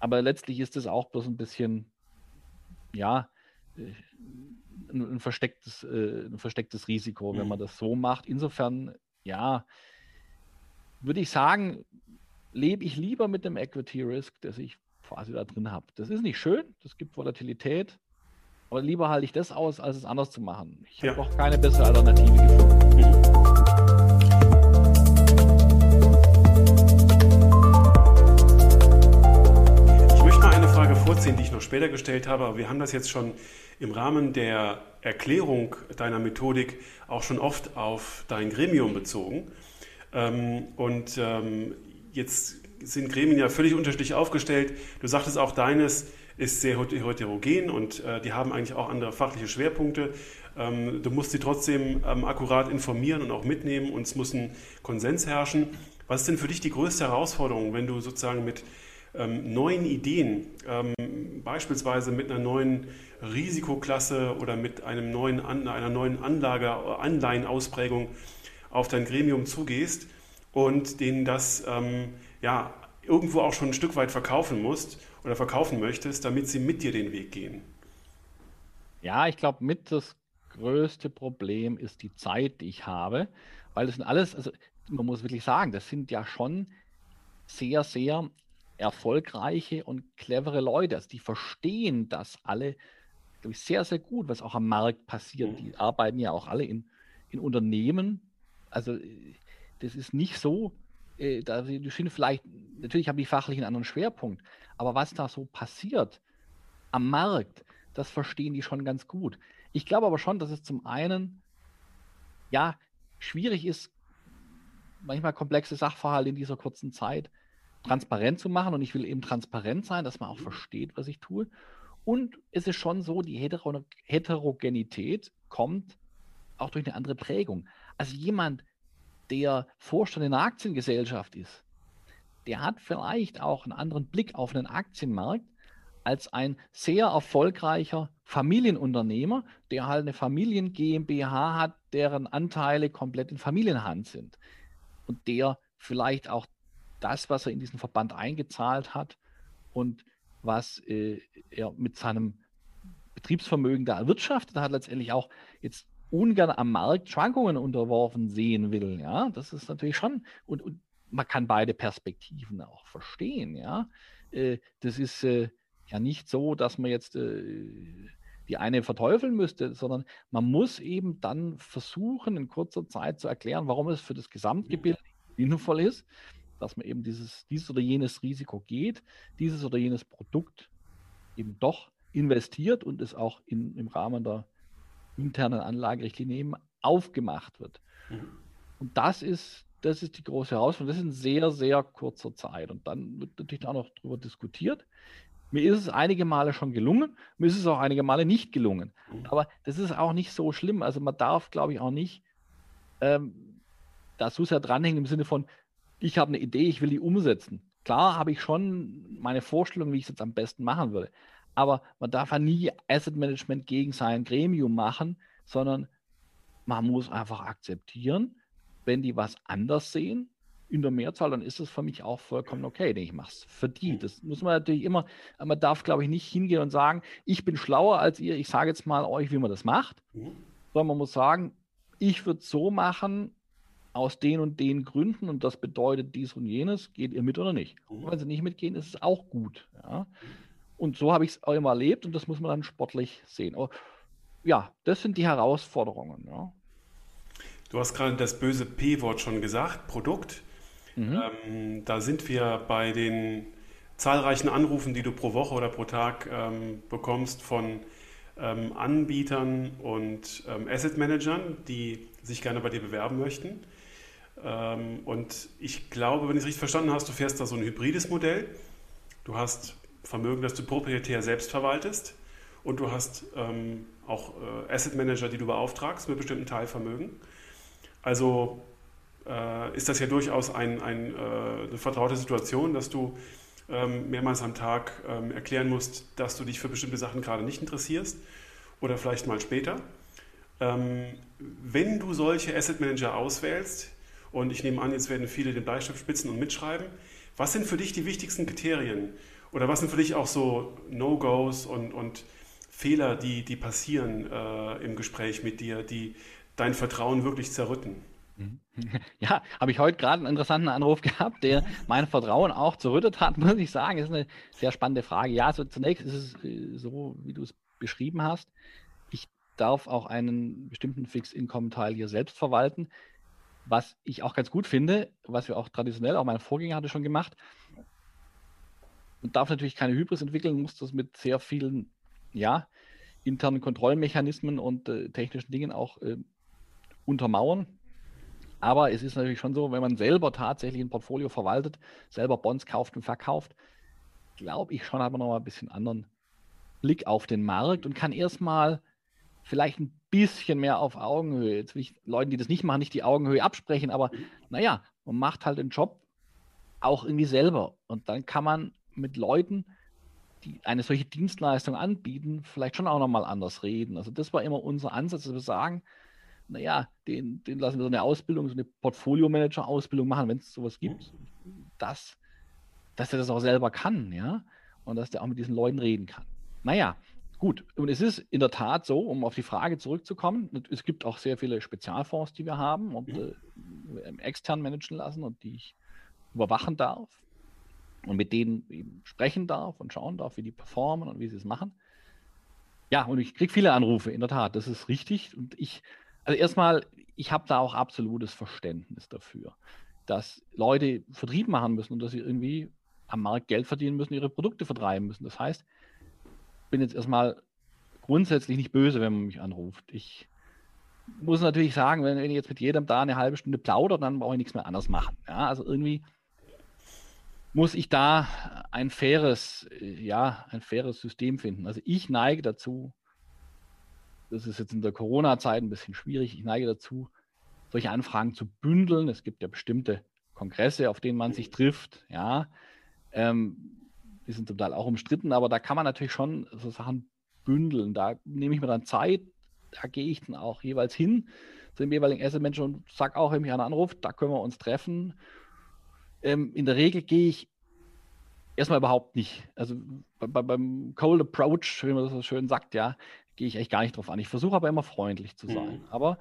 Aber letztlich ist es auch bloß ein bisschen, ja, äh, ein, verstecktes, äh, ein verstecktes Risiko, wenn man mhm. das so macht. Insofern, ja, würde ich sagen, lebe ich lieber mit dem Equity Risk, das ich quasi da drin habe. Das ist nicht schön, das gibt Volatilität, aber lieber halte ich das aus, als es anders zu machen. Ich ja. habe auch keine bessere Alternative gefunden. Ich 18, die ich noch später gestellt habe, aber wir haben das jetzt schon im Rahmen der Erklärung deiner Methodik auch schon oft auf dein Gremium bezogen. Ähm, und ähm, jetzt sind Gremien ja völlig unterschiedlich aufgestellt. Du sagtest auch, deines ist sehr heterogen und äh, die haben eigentlich auch andere fachliche Schwerpunkte. Ähm, du musst sie trotzdem akkurat informieren und auch mitnehmen und es muss ein Konsens herrschen. Was ist denn für dich die größte Herausforderung, wenn du sozusagen mit neuen Ideen, beispielsweise mit einer neuen Risikoklasse oder mit einem neuen, einer neuen Anlage, Anleihenausprägung auf dein Gremium zugehst und denen das ähm, ja, irgendwo auch schon ein Stück weit verkaufen musst oder verkaufen möchtest, damit sie mit dir den Weg gehen? Ja, ich glaube, mit das größte Problem ist die Zeit, die ich habe, weil das sind alles, also man muss wirklich sagen, das sind ja schon sehr, sehr erfolgreiche und clevere Leute. Also die verstehen das alle, glaube ich, sehr, sehr gut, was auch am Markt passiert. Mhm. Die arbeiten ja auch alle in, in Unternehmen, also das ist nicht so, äh, da die sind vielleicht, natürlich haben die fachlich einen anderen Schwerpunkt, aber was da so passiert am Markt, das verstehen die schon ganz gut. Ich glaube aber schon, dass es zum einen ja schwierig ist, manchmal komplexe Sachverhalte in dieser kurzen Zeit transparent zu machen. Und ich will eben transparent sein, dass man auch versteht, was ich tue. Und es ist schon so, die Heterogenität kommt auch durch eine andere Prägung. Also jemand, der Vorstand in einer Aktiengesellschaft ist, der hat vielleicht auch einen anderen Blick auf den Aktienmarkt als ein sehr erfolgreicher Familienunternehmer, der halt eine Familien GmbH hat, deren Anteile komplett in Familienhand sind und der vielleicht auch das, was er in diesen Verband eingezahlt hat und was äh, er mit seinem Betriebsvermögen da erwirtschaftet hat, letztendlich auch jetzt ungern am Markt Schwankungen unterworfen sehen will. Ja, das ist natürlich schon, und, und man kann beide Perspektiven auch verstehen. Ja, äh, das ist äh, ja nicht so, dass man jetzt äh, die eine verteufeln müsste, sondern man muss eben dann versuchen, in kurzer Zeit zu erklären, warum es für das Gesamtgebilde sinnvoll ist, dass man eben dieses, dieses oder jenes Risiko geht, dieses oder jenes Produkt eben doch investiert und es auch in, im Rahmen der internen Anlagerichtlinie eben aufgemacht wird. Mhm. Und das ist, das ist die große Herausforderung. Das ist in sehr, sehr kurzer Zeit. Und dann wird natürlich auch noch darüber diskutiert. Mir ist es einige Male schon gelungen, mir ist es auch einige Male nicht gelungen. Mhm. Aber das ist auch nicht so schlimm. Also man darf, glaube ich, auch nicht ähm, da so sehr dranhängen im Sinne von, ich habe eine Idee, ich will die umsetzen. Klar habe ich schon meine Vorstellung, wie ich es jetzt am besten machen würde. Aber man darf ja nie Asset Management gegen sein Gremium machen, sondern man muss einfach akzeptieren, wenn die was anders sehen in der Mehrzahl, dann ist es für mich auch vollkommen okay, denn ich mache es für die. Das muss man natürlich immer, man darf, glaube ich, nicht hingehen und sagen, ich bin schlauer als ihr, ich sage jetzt mal euch, wie man das macht, mhm. sondern man muss sagen, ich würde es so machen, aus den und den Gründen und das bedeutet dies und jenes, geht ihr mit oder nicht? Und wenn sie nicht mitgehen, ist es auch gut. Ja? Und so habe ich es auch immer erlebt und das muss man dann sportlich sehen. Aber ja, das sind die Herausforderungen. Ja. Du hast gerade das böse P-Wort schon gesagt, Produkt. Mhm. Ähm, da sind wir bei den zahlreichen Anrufen, die du pro Woche oder pro Tag ähm, bekommst von ähm, Anbietern und ähm, Asset Managern, die sich gerne bei dir bewerben möchten. Ähm, und ich glaube, wenn ich es richtig verstanden hast, du fährst da so ein hybrides Modell. Du hast Vermögen, das du proprietär selbst verwaltest. Und du hast ähm, auch äh, Asset Manager, die du beauftragst mit bestimmten Teilvermögen. Also äh, ist das ja durchaus ein, ein, äh, eine vertraute Situation, dass du ähm, mehrmals am Tag ähm, erklären musst, dass du dich für bestimmte Sachen gerade nicht interessierst oder vielleicht mal später. Ähm, wenn du solche Asset Manager auswählst, und ich nehme an, jetzt werden viele den Bleistift spitzen und mitschreiben, was sind für dich die wichtigsten Kriterien, oder was sind für dich auch so No-Gos und, und Fehler, die, die passieren äh, im Gespräch mit dir, die dein Vertrauen wirklich zerrütten? Ja, habe ich heute gerade einen interessanten Anruf gehabt, der mein Vertrauen auch zerrüttet hat, muss ich sagen. Das ist eine sehr spannende Frage. Ja, so zunächst ist es äh, so, wie du es beschrieben hast. Ich darf auch einen bestimmten Fixed-Income-Teil hier selbst verwalten, was ich auch ganz gut finde, was wir auch traditionell, auch mein Vorgänger hatte schon gemacht. Und darf natürlich keine Hybris entwickeln, muss das mit sehr vielen, ja, internen Kontrollmechanismen und äh, technischen Dingen auch äh, untermauern. Aber es ist natürlich schon so, wenn man selber tatsächlich ein Portfolio verwaltet, selber Bonds kauft und verkauft, glaube ich schon, hat man noch mal ein bisschen anderen Blick auf den Markt und kann erstmal vielleicht ein bisschen mehr auf Augenhöhe. Jetzt will ich Leuten, die das nicht machen, nicht die Augenhöhe absprechen, aber naja, man macht halt den Job auch irgendwie selber. Und dann kann man mit Leuten, die eine solche Dienstleistung anbieten, vielleicht schon auch nochmal anders reden. Also das war immer unser Ansatz, dass wir sagen, naja, den, den lassen wir so eine Ausbildung, so eine Portfolio-Manager-Ausbildung machen, wenn es sowas gibt, dass, dass er das auch selber kann, ja, und dass der auch mit diesen Leuten reden kann. Naja, gut. Und es ist in der Tat so, um auf die Frage zurückzukommen, es gibt auch sehr viele Spezialfonds, die wir haben und äh, extern managen lassen und die ich überwachen darf und mit denen eben sprechen darf und schauen darf, wie die performen und wie sie es machen. Ja, und ich kriege viele Anrufe, in der Tat, das ist richtig. Und ich also erstmal, ich habe da auch absolutes Verständnis dafür, dass Leute Vertrieb machen müssen und dass sie irgendwie am Markt Geld verdienen müssen, ihre Produkte vertreiben müssen. Das heißt, bin jetzt erstmal grundsätzlich nicht böse, wenn man mich anruft. Ich muss natürlich sagen, wenn, wenn ich jetzt mit jedem da eine halbe Stunde plaudert, dann brauche ich nichts mehr anders machen. Ja, also irgendwie muss ich da ein faires, ja, ein faires System finden. Also ich neige dazu, das ist jetzt in der Corona-Zeit ein bisschen schwierig. Ich neige dazu, solche Anfragen zu bündeln. Es gibt ja bestimmte Kongresse, auf denen man sich trifft. Ja, ähm, die sind zum Teil auch umstritten, aber da kann man natürlich schon so Sachen bündeln. Da nehme ich mir dann Zeit, da gehe ich dann auch jeweils hin zu dem jeweiligen Asset Manager und sage auch, wenn mich einer anruft, da können wir uns treffen. Ähm, in der Regel gehe ich erstmal überhaupt nicht. Also bei, bei, beim Cold Approach, wie man das so schön sagt, ja, gehe ich echt gar nicht drauf an. Ich versuche aber immer freundlich zu sein. Mhm. Aber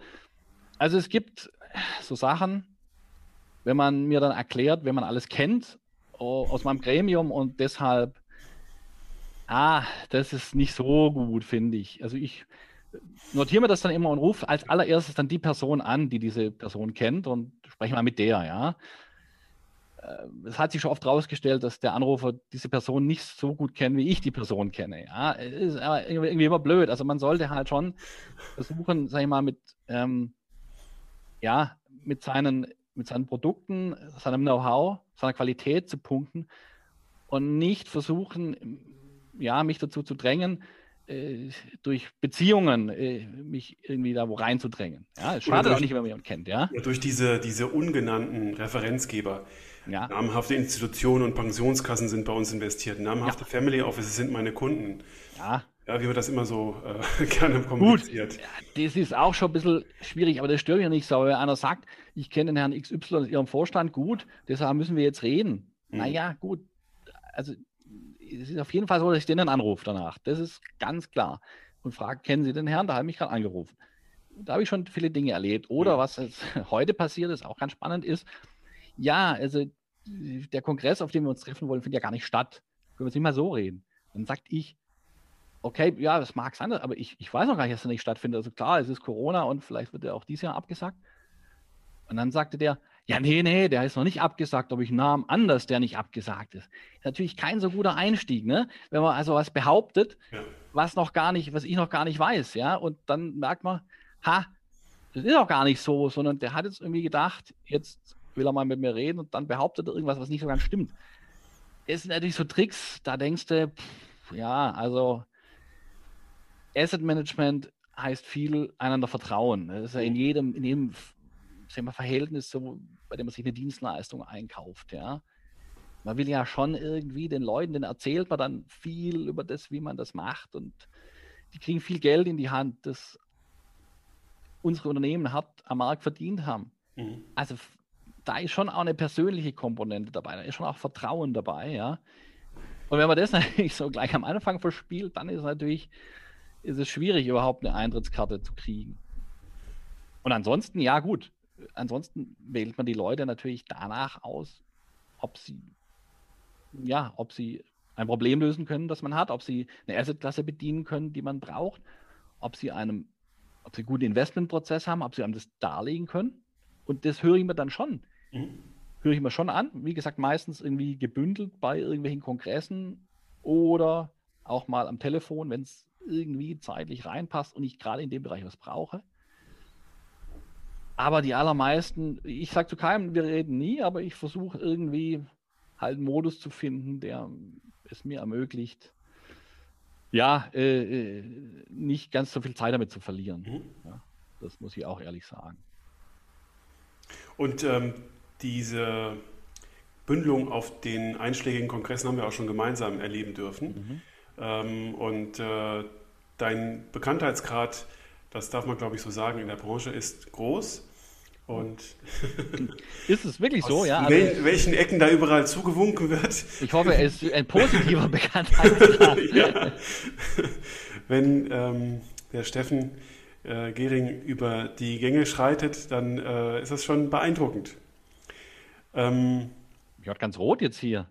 also es gibt so Sachen, wenn man mir dann erklärt, wenn man alles kennt aus meinem Gremium und deshalb, ah, das ist nicht so gut, finde ich. Also ich notiere mir das dann immer und rufe als allererstes dann die Person an, die diese Person kennt und spreche mal mit der, ja. Äh, es hat sich schon oft herausgestellt, dass der Anrufer diese Person nicht so gut kennt, wie ich die Person kenne. Ja, ist irgendwie immer blöd. Also man sollte halt schon versuchen, sag ich mal, mit, ähm, ja, mit seinen, mit seinen Produkten, seinem Know-how, seiner Qualität zu punkten und nicht versuchen, ja, mich dazu zu drängen, äh, durch Beziehungen äh, mich irgendwie da wo reinzudrängen. Ja, es schadet auch nicht, wenn man jemanden kennt, ja? ja. Durch diese, diese ungenannten Referenzgeber. Ja. Namhafte Institutionen und Pensionskassen sind bei uns investiert. Namhafte ja. Family Offices sind meine Kunden. Ja. Ja, wie wird das immer so äh, gerne kommuniziert. Gut, ja, das ist auch schon ein bisschen schwierig, aber das stört mich nicht so. Wenn einer sagt, ich kenne den Herrn XY aus Ihrem Vorstand gut, deshalb müssen wir jetzt reden. Hm. Naja, gut. Also, es ist auf jeden Fall so, dass ich den dann anrufe danach. Das ist ganz klar. Und frage, kennen Sie den Herrn? Da habe ich mich gerade angerufen. Da habe ich schon viele Dinge erlebt. Oder hm. was heute passiert ist, auch ganz spannend ist, ja, also der Kongress, auf dem wir uns treffen wollen, findet ja gar nicht statt. Können wir jetzt nicht mal so reden. Dann sagt ich, okay, ja, das mag sein, aber ich, ich weiß noch gar nicht, dass er nicht stattfindet. Also klar, es ist Corona und vielleicht wird er auch dieses Jahr abgesagt. Und dann sagte der, ja, nee, nee, der ist noch nicht abgesagt, aber ich nahm an, dass der nicht abgesagt ist. Natürlich kein so guter Einstieg, ne? Wenn man also was behauptet, ja. was noch gar nicht, was ich noch gar nicht weiß, ja, und dann merkt man, ha, das ist auch gar nicht so, sondern der hat jetzt irgendwie gedacht, jetzt will er mal mit mir reden und dann behauptet er irgendwas, was nicht so ganz stimmt. Es sind natürlich so Tricks, da denkst du, pff, ja, also Asset Management heißt viel einander vertrauen. Das ist ja in jedem, in jedem sagen wir, Verhältnis so, bei dem man sich eine Dienstleistung einkauft, ja. Man will ja schon irgendwie den Leuten, denen erzählt man dann viel über das, wie man das macht und die kriegen viel Geld in die Hand, das unsere Unternehmen hart am Markt verdient haben. Mhm. Also da ist schon auch eine persönliche Komponente dabei, da ist schon auch Vertrauen dabei, ja. Und wenn man das natürlich so gleich am Anfang verspielt, dann ist natürlich ist es schwierig, überhaupt eine Eintrittskarte zu kriegen. Und ansonsten, ja gut, ansonsten wählt man die Leute natürlich danach aus, ob sie, ja, ob sie ein Problem lösen können, das man hat, ob sie eine Assetklasse bedienen können, die man braucht, ob sie einem, ob sie einen guten Investmentprozess haben, ob sie einem das darlegen können. Und das höre ich mir dann schon. Mhm. Höre ich mir schon an. Wie gesagt, meistens irgendwie gebündelt bei irgendwelchen Kongressen oder auch mal am Telefon, wenn es irgendwie zeitlich reinpasst und ich gerade in dem Bereich was brauche. Aber die allermeisten, ich sage zu keinem, wir reden nie, aber ich versuche irgendwie halt einen Modus zu finden, der es mir ermöglicht, ja, äh, äh, nicht ganz so viel Zeit damit zu verlieren. Mhm. Ja, das muss ich auch ehrlich sagen. Und ähm, diese Bündelung auf den einschlägigen Kongressen haben wir auch schon gemeinsam erleben dürfen. Mhm. Ähm, und äh, dein Bekanntheitsgrad, das darf man glaube ich so sagen, in der Branche ist groß. Und ist es wirklich so, ja? Also, wel welchen Ecken da überall zugewunken wird. Ich hoffe, er ist ein positiver Bekanntheitsgrad. ja. Wenn ähm, der Steffen äh, Gehring über die Gänge schreitet, dann äh, ist das schon beeindruckend. Ähm, ich werde ganz rot jetzt hier.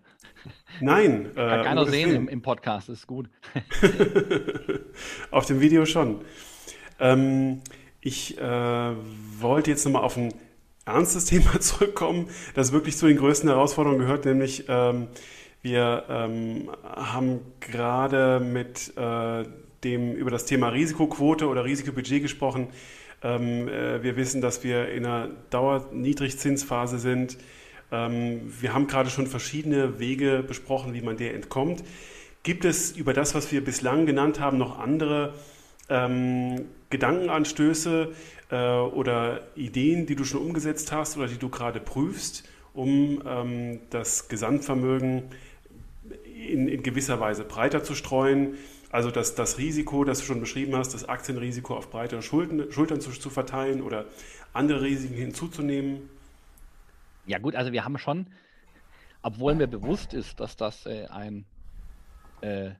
Nein. Kann äh, keiner sehen im, im, Podcast, ist gut. auf dem Video schon. Ähm, ich äh, wollte jetzt nochmal auf ein ernstes Thema zurückkommen, das wirklich zu den größten Herausforderungen gehört, nämlich ähm, wir ähm, haben gerade mit äh, dem über das Thema Risikoquote oder Risikobudget gesprochen. Ähm, äh, wir wissen, dass wir in einer Dauerniedrigzinsphase sind. Ähm, wir haben gerade schon verschiedene Wege besprochen, wie man der entkommt. Gibt es über das, was wir bislang genannt haben, noch andere ähm, Gedankenanstöße äh, oder Ideen, die du schon umgesetzt hast oder die du gerade prüfst, um ähm, das Gesamtvermögen in, in, gewisser Weise breiter zu streuen? Also das, das Risiko, das du schon beschrieben hast, das Aktienrisiko auf breitere Schultern, Schultern zu, zu verteilen oder andere Risiken hinzuzunehmen? Ja gut, also wir haben schon, obwohl mir bewusst ist, dass das äh, ein äh,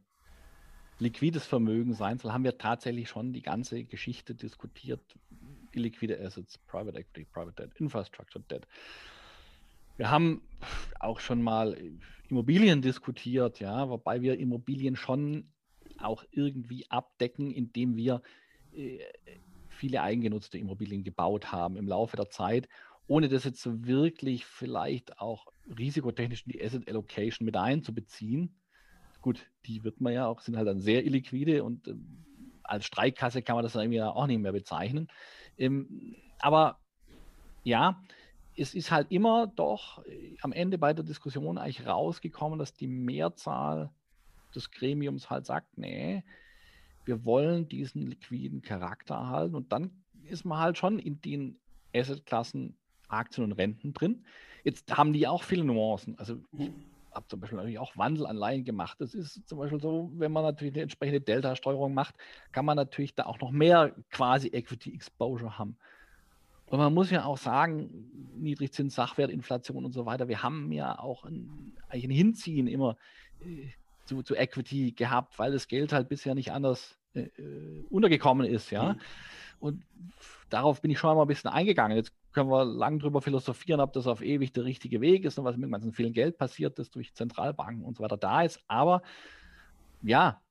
liquides Vermögen sein soll, haben wir tatsächlich schon die ganze Geschichte diskutiert. Illiquide Assets, Private Equity, Private Debt, Infrastructure Debt. Wir haben auch schon mal Immobilien diskutiert, ja, wobei wir Immobilien schon auch irgendwie abdecken, indem wir äh, viele eigengenutzte Immobilien gebaut haben im Laufe der Zeit ohne das jetzt so wirklich vielleicht auch risikotechnisch in die Asset Allocation mit einzubeziehen. Gut, die wird man ja auch, sind halt dann sehr illiquide und äh, als Streikkasse kann man das dann irgendwie auch nicht mehr bezeichnen. Ähm, aber ja, es ist halt immer doch äh, am Ende bei der Diskussion eigentlich rausgekommen, dass die Mehrzahl des Gremiums halt sagt, nee, wir wollen diesen liquiden Charakter erhalten und dann ist man halt schon in den Assetklassen Aktien und Renten drin. Jetzt haben die auch viele Nuancen. Also ich habe zum Beispiel natürlich auch Wandelanleihen gemacht. Das ist zum Beispiel so, wenn man natürlich eine entsprechende Delta-Steuerung macht, kann man natürlich da auch noch mehr quasi Equity Exposure haben. Und man muss ja auch sagen, Niedrigzins, Sachwertinflation und so weiter, wir haben ja auch ein, ein Hinziehen immer äh, zu, zu, Equity gehabt, weil das Geld halt bisher nicht anders äh, äh untergekommen ist, ja. Mhm. Und darauf bin ich schon mal ein bisschen eingegangen. Jetzt können wir lang drüber philosophieren, ob das auf ewig der richtige Weg ist und was mit dem ganzen vielen Geld passiert, das durch Zentralbanken und so weiter da ist. Aber ja,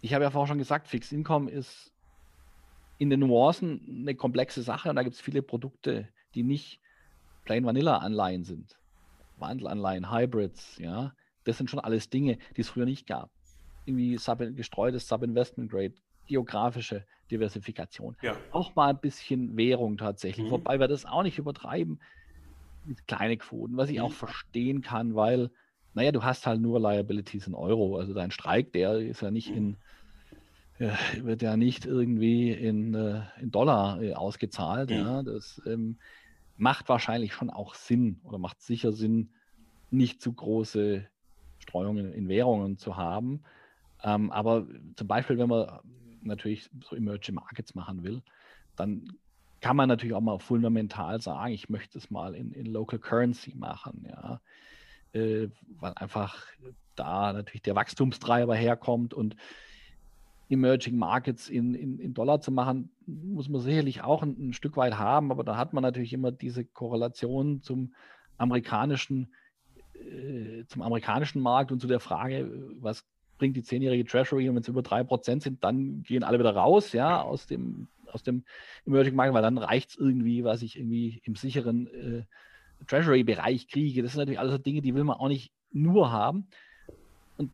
ich habe ja vorhin schon gesagt, Fixed Income ist in den Nuancen eine komplexe Sache und da gibt es viele Produkte, die nicht Plain Vanilla Anleihen sind. Wandelanleihen, Hybrids, ja. Das sind schon alles Dinge, die es früher nicht gab. Irgendwie sub gestreutes Sub-Investment Grade, geografische Diversifikation. Ja. Auch mal ein bisschen Währung tatsächlich, mhm. wobei wir das auch nicht übertreiben mit kleine Quoten, was ich mhm. auch verstehen kann, weil, naja, du hast halt nur Liabilities in Euro. Also dein Streik, der ist ja nicht in, äh, wird ja nicht irgendwie in, äh, in Dollar äh, ausgezahlt. Mhm. Ja. Das ähm, macht wahrscheinlich schon auch Sinn oder macht sicher Sinn, nicht zu große Streuungen in Währungen zu haben. Ähm, aber zum Beispiel, wenn man natürlich so Emerging Markets machen will, dann kann man natürlich auch mal fundamental sagen, ich möchte es mal in, in Local Currency machen, ja. Äh, weil einfach da natürlich der Wachstumstreiber herkommt und Emerging Markets in, in, in Dollar zu machen, muss man sicherlich auch ein, ein, Stück weit haben, aber da hat man natürlich immer diese Korrelation zum amerikanischen, äh, zum amerikanischen Markt und zu der Frage, was bringt die zehnjährige Treasury und wenn es über drei Prozent sind, dann gehen alle wieder raus, ja, aus dem, aus dem Emerging Market, weil dann reicht es irgendwie, was ich irgendwie im sicheren äh, Treasury-Bereich kriege. Das sind natürlich alles Dinge, die will man auch nicht nur haben. Und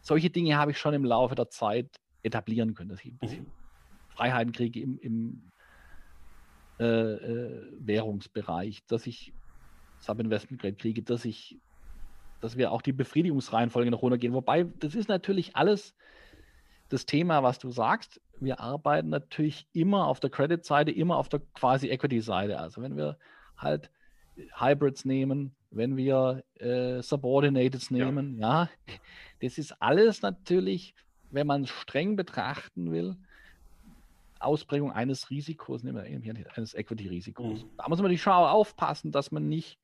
solche Dinge habe ich schon im Laufe der Zeit etablieren können, dass ich ein bisschen. Freiheiten kriege im, im äh, äh, Währungsbereich, dass ich Subinvestment Grade kriege, dass ich, dass wir auch die Befriedigungsreihenfolge noch runtergehen. Wobei, das ist natürlich alles das Thema, was du sagst. Wir arbeiten natürlich immer auf der Credit-Seite, immer auf der quasi Equity-Seite. Also wenn wir halt Hybrids nehmen, wenn wir äh, Subordinates nehmen, ja. ja. das ist alles natürlich, wenn man streng betrachten will, Ausprägung eines Risikos, eines Equity-Risikos. Mhm. Da muss man natürlich schon aufpassen, dass man nicht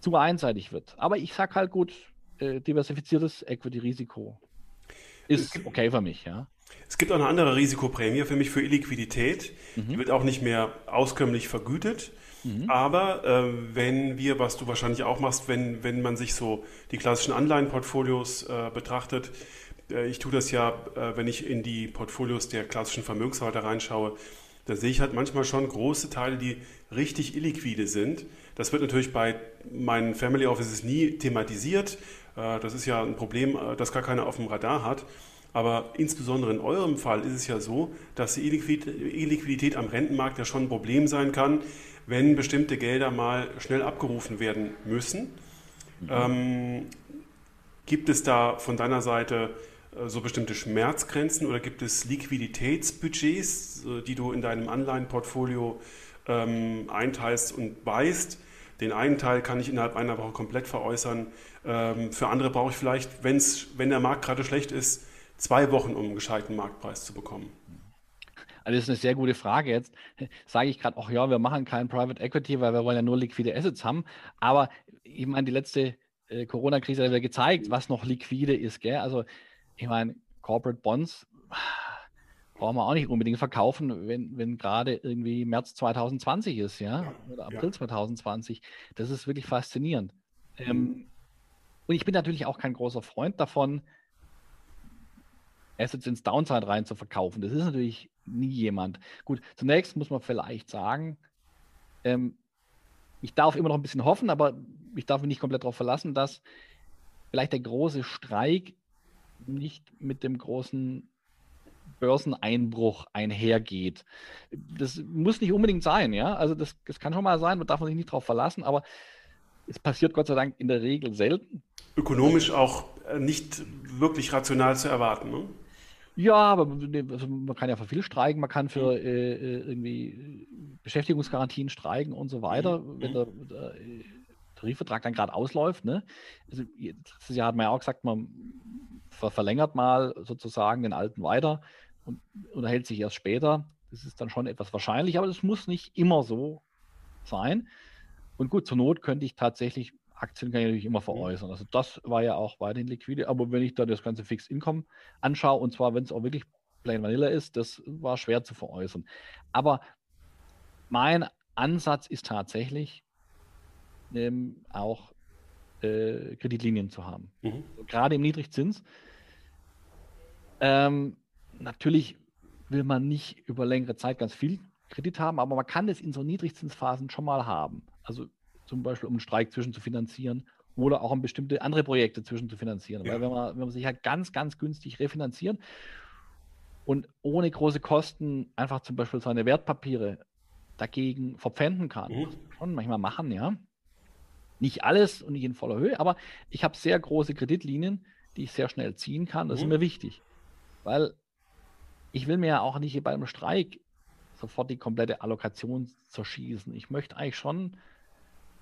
zu einseitig wird. Aber ich sage halt gut, äh, diversifiziertes Equity-Risiko ist gibt, okay für mich, ja. Es gibt auch eine andere Risikoprämie für mich für Illiquidität. Mhm. Die wird auch nicht mehr auskömmlich vergütet. Mhm. Aber äh, wenn wir, was du wahrscheinlich auch machst, wenn, wenn man sich so die klassischen Anleihenportfolios äh, betrachtet, äh, ich tue das ja, äh, wenn ich in die Portfolios der klassischen Vermögensverwalter reinschaue, da sehe ich halt manchmal schon große Teile, die richtig illiquide sind. Das wird natürlich bei meinen Family Offices nie thematisiert. Äh, das ist ja ein Problem, äh, das gar keiner auf dem Radar hat. Aber insbesondere in eurem Fall ist es ja so, dass die Illiquidität am Rentenmarkt ja schon ein Problem sein kann, wenn bestimmte Gelder mal schnell abgerufen werden müssen. Mhm. Ähm, gibt es da von deiner Seite so bestimmte Schmerzgrenzen oder gibt es Liquiditätsbudgets, die du in deinem Anleihenportfolio ähm, einteilst und weißt? Den einen Teil kann ich innerhalb einer Woche komplett veräußern. Ähm, für andere brauche ich vielleicht, wenn's, wenn der Markt gerade schlecht ist, zwei Wochen, um einen gescheiten Marktpreis zu bekommen. Also das ist eine sehr gute Frage. Jetzt sage ich gerade, ach ja, wir machen kein Private Equity, weil wir wollen ja nur liquide Assets haben. Aber ich meine, die letzte äh, Corona-Krise hat ja gezeigt, was noch liquide ist. Gell? Also ich meine, Corporate Bonds brauchen wir auch nicht unbedingt verkaufen, wenn, wenn gerade irgendwie März 2020 ist, ja, oder April ja. 2020. Das ist wirklich faszinierend. Ähm, mhm. und ich bin natürlich auch kein großer Freund davon, Assets ins Downside rein zu verkaufen. Das ist natürlich nie jemand. Gut, zunächst muss man vielleicht sagen, ähm, ich darf immer noch ein bisschen hoffen, aber ich darf mich nicht komplett darauf verlassen, dass vielleicht der große Streik nicht mit dem großen Börseneinbruch einhergeht. Das muss nicht unbedingt sein, ja. Also das, das kann schon mal sein, man darf sich nicht darauf verlassen, aber es passiert Gott sei Dank in der Regel selten. Ökonomisch auch äh, nicht wirklich rational zu erwarten, ne? Ja, aber also man kann ja für viel streiken, man kann für mhm. äh, äh, irgendwie Beschäftigungsgarantien streiken und so weiter, mhm. wenn der, der Tarifvertrag dann gerade ausläuft. Ne? Also, letztes Jahr hat man ja auch gesagt, man verlängert mal sozusagen den alten weiter und unterhält sich erst später. Das ist dann schon etwas wahrscheinlich, aber das muss nicht immer so sein. Und gut, zur Not könnte ich tatsächlich Aktien kann ich natürlich immer veräußern. Also das war ja auch weiterhin liquide. Aber wenn ich dann das ganze Fixed Income anschaue, und zwar wenn es auch wirklich plain vanilla ist, das war schwer zu veräußern. Aber mein Ansatz ist tatsächlich ähm, auch äh, Kreditlinien zu haben. Mhm. Gerade im Niedrigzins. Ähm, natürlich will man nicht über längere Zeit ganz viel Kredit haben, aber man kann es in so Niedrigzinsphasen schon mal haben. Also zum Beispiel um einen Streik zwischen zu finanzieren oder auch um bestimmte andere Projekte zwischen zu finanzieren. Ja. Weil wenn man, wenn man sich halt ganz, ganz günstig refinanziert und ohne große Kosten einfach zum Beispiel seine Wertpapiere dagegen verpfänden kann, mhm. schon manchmal machen, ja. Nicht alles und nicht in voller Höhe, aber ich habe sehr große Kreditlinien, die ich sehr schnell ziehen kann. Das mhm. ist mir wichtig, weil ich will mir ja auch nicht bei einem Streik sofort die komplette Allokation zerschießen. Ich möchte eigentlich schon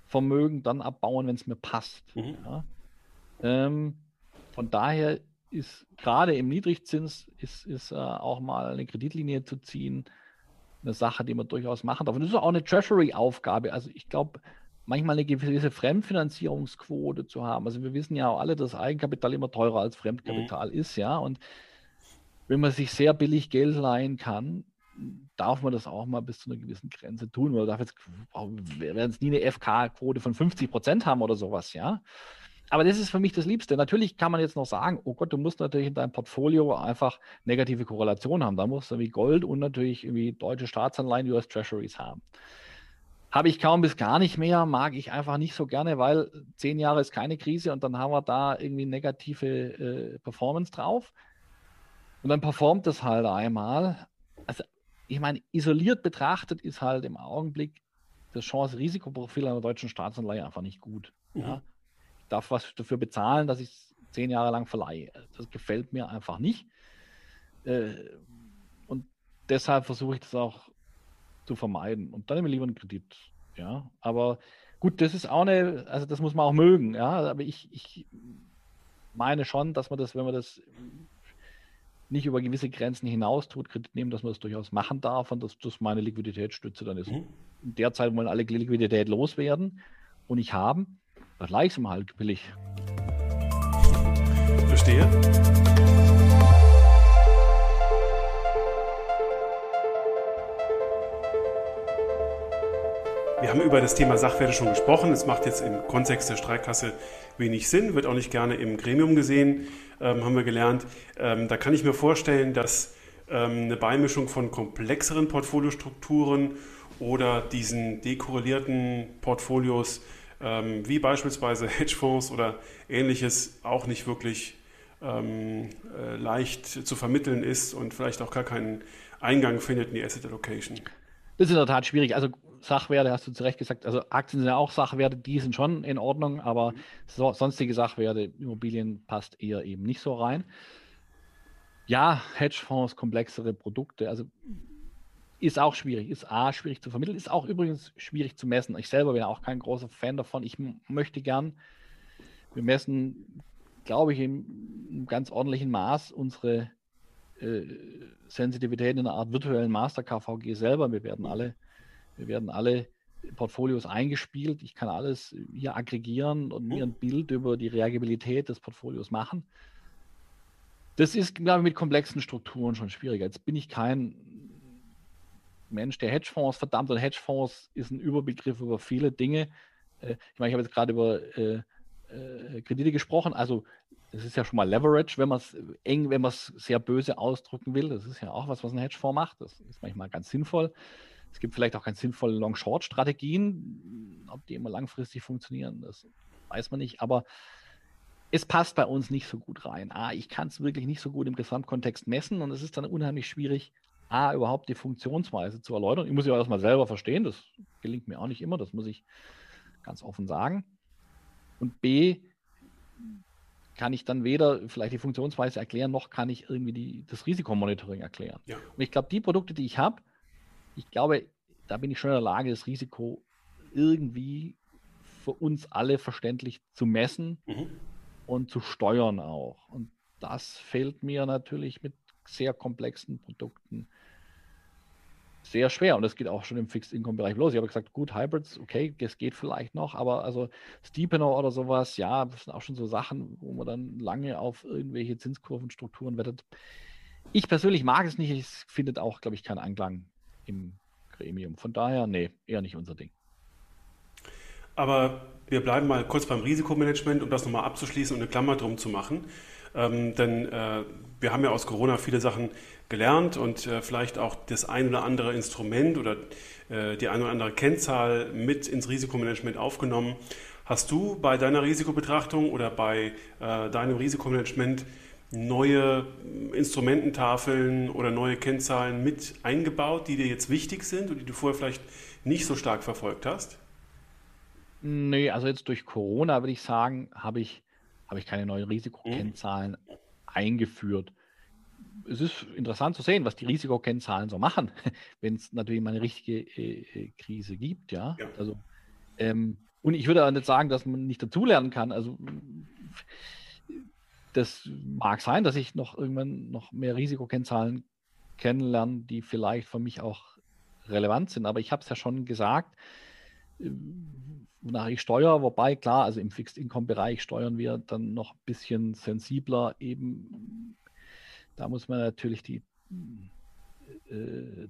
Vermögen dann abbauen, wenn es mir passt. Mhm. Ja. Ähm, von daher ist gerade im Niedrigzins ist, ist äh, auch mal eine Kreditlinie zu ziehen eine Sache, die man durchaus machen darf. Und das ist auch eine Treasury-Aufgabe. Also ich glaube, manchmal eine gewisse Fremdfinanzierungsquote zu haben. Also wir wissen ja auch alle, dass Eigenkapital immer teurer als Fremdkapital mhm. ist, ja. Und wenn man sich sehr billig Geld leihen kann, darf man das auch mal bis zu einer gewissen Grenze tun. Man darf jetzt, wir werden es nie eine FK-Quote von 50 Prozent haben oder sowas, ja. Aber das ist für mich das Liebste. Natürlich kann man jetzt noch sagen, oh Gott, du musst natürlich in deinem Portfolio einfach negative Korrelation haben. Da musst du wie Gold und natürlich irgendwie deutsche Staatsanleihen, US Treasuries haben. Habe ich kaum bis gar nicht mehr, mag ich einfach nicht so gerne, weil zehn Jahre ist keine Krise und dann haben wir da irgendwie negative äh, Performance drauf. Und dann performt das halt einmal. Also ich meine, isoliert betrachtet ist halt im Augenblick das Chance-Risikoprofil einer deutschen Staatsanleihe einfach nicht gut. Mhm. Ja. Ich darf was dafür bezahlen, dass ich es zehn Jahre lang verleihe. Das gefällt mir einfach nicht. Äh, und deshalb versuche ich das auch zu vermeiden. Und dann nehme ich lieber einen Kredit. Ja, aber gut, das ist auch eine, also das muss man auch mögen. Ja, aber ich, ich meine schon, dass man das, wenn man das nicht über gewisse Grenzen hinaus tut, Kredit nehmen, dass man das durchaus machen darf und dass das meine Liquiditätsstütze dann ist. Mhm. In der Zeit wollen alle Liquidität loswerden und ich haben, das leicht im halt billig. Verstehe. Wir haben über das Thema Sachwerte schon gesprochen. Es macht jetzt im Kontext der Streikkasse wenig Sinn, wird auch nicht gerne im Gremium gesehen, ähm, haben wir gelernt. Ähm, da kann ich mir vorstellen, dass ähm, eine Beimischung von komplexeren Portfoliostrukturen oder diesen dekorrelierten Portfolios ähm, wie beispielsweise Hedgefonds oder ähnliches auch nicht wirklich ähm, äh, leicht zu vermitteln ist und vielleicht auch gar keinen Eingang findet in die Asset Allocation. Das ist in der Tat schwierig. Also Sachwerte, hast du zu Recht gesagt, also Aktien sind ja auch Sachwerte, die sind schon in Ordnung, aber so, sonstige Sachwerte, Immobilien passt eher eben nicht so rein. Ja, Hedgefonds, komplexere Produkte, also ist auch schwierig, ist A, schwierig zu vermitteln, ist auch übrigens schwierig zu messen. Ich selber bin auch kein großer Fan davon. Ich möchte gern, wir messen, glaube ich, im ganz ordentlichen Maß unsere äh, Sensitivität in einer Art virtuellen Master KVG selber. Wir werden alle wir werden alle Portfolios eingespielt. Ich kann alles hier aggregieren und mir ein Bild über die Reagibilität des Portfolios machen. Das ist, glaube ich, mit komplexen Strukturen schon schwieriger. Jetzt bin ich kein Mensch der Hedgefonds, verdammt, und Hedgefonds ist ein Überbegriff über viele Dinge. Äh, ich meine, ich habe jetzt gerade über äh, äh, Kredite gesprochen. Also, das ist ja schon mal Leverage, wenn man es eng, wenn man es sehr böse ausdrücken will. Das ist ja auch was, was ein Hedgefonds macht. Das ist manchmal ganz sinnvoll. Es gibt vielleicht auch ganz sinnvolle Long-Short-Strategien. Ob die immer langfristig funktionieren, das weiß man nicht. Aber es passt bei uns nicht so gut rein. A, ich kann es wirklich nicht so gut im Gesamtkontext messen und es ist dann unheimlich schwierig, A, überhaupt die Funktionsweise zu erläutern. Ich muss ja erstmal selber verstehen, das gelingt mir auch nicht immer, das muss ich ganz offen sagen. Und B, kann ich dann weder vielleicht die Funktionsweise erklären, noch kann ich irgendwie die, das Risikomonitoring erklären. Ja. Und ich glaube, die Produkte, die ich habe, ich glaube, da bin ich schon in der Lage, das Risiko irgendwie für uns alle verständlich zu messen mhm. und zu steuern auch. Und das fällt mir natürlich mit sehr komplexen Produkten sehr schwer. Und das geht auch schon im Fixed Income Bereich los. Ich habe gesagt, gut, Hybrids, okay, das geht vielleicht noch, aber also Steepener oder sowas, ja, das sind auch schon so Sachen, wo man dann lange auf irgendwelche Zinskurvenstrukturen wettet. Ich persönlich mag es nicht. Ich finde auch, glaube ich, keinen Anklang im Gremium. Von daher, nee, eher nicht unser Ding. Aber wir bleiben mal kurz beim Risikomanagement, um das nochmal abzuschließen und eine Klammer drum zu machen. Ähm, denn äh, wir haben ja aus Corona viele Sachen gelernt und äh, vielleicht auch das ein oder andere Instrument oder äh, die ein oder andere Kennzahl mit ins Risikomanagement aufgenommen. Hast du bei deiner Risikobetrachtung oder bei äh, deinem Risikomanagement neue Instrumententafeln oder neue Kennzahlen mit eingebaut, die dir jetzt wichtig sind und die du vorher vielleicht nicht so stark verfolgt hast? Nee, also jetzt durch Corona würde ich sagen, habe ich, habe ich keine neuen Risikokennzahlen mhm. eingeführt. Es ist interessant zu sehen, was die Risikokennzahlen so machen, wenn es natürlich mal eine richtige äh, äh, Krise gibt, ja. ja. Also, ähm, und ich würde auch nicht sagen, dass man nicht dazulernen kann. Also das mag sein, dass ich noch irgendwann noch mehr Risikokennzahlen kennenlerne, die vielleicht für mich auch relevant sind. Aber ich habe es ja schon gesagt, äh, wonach ich steuere, wobei klar, also im Fixed Income Bereich steuern wir dann noch ein bisschen sensibler eben Da muss man natürlich die äh,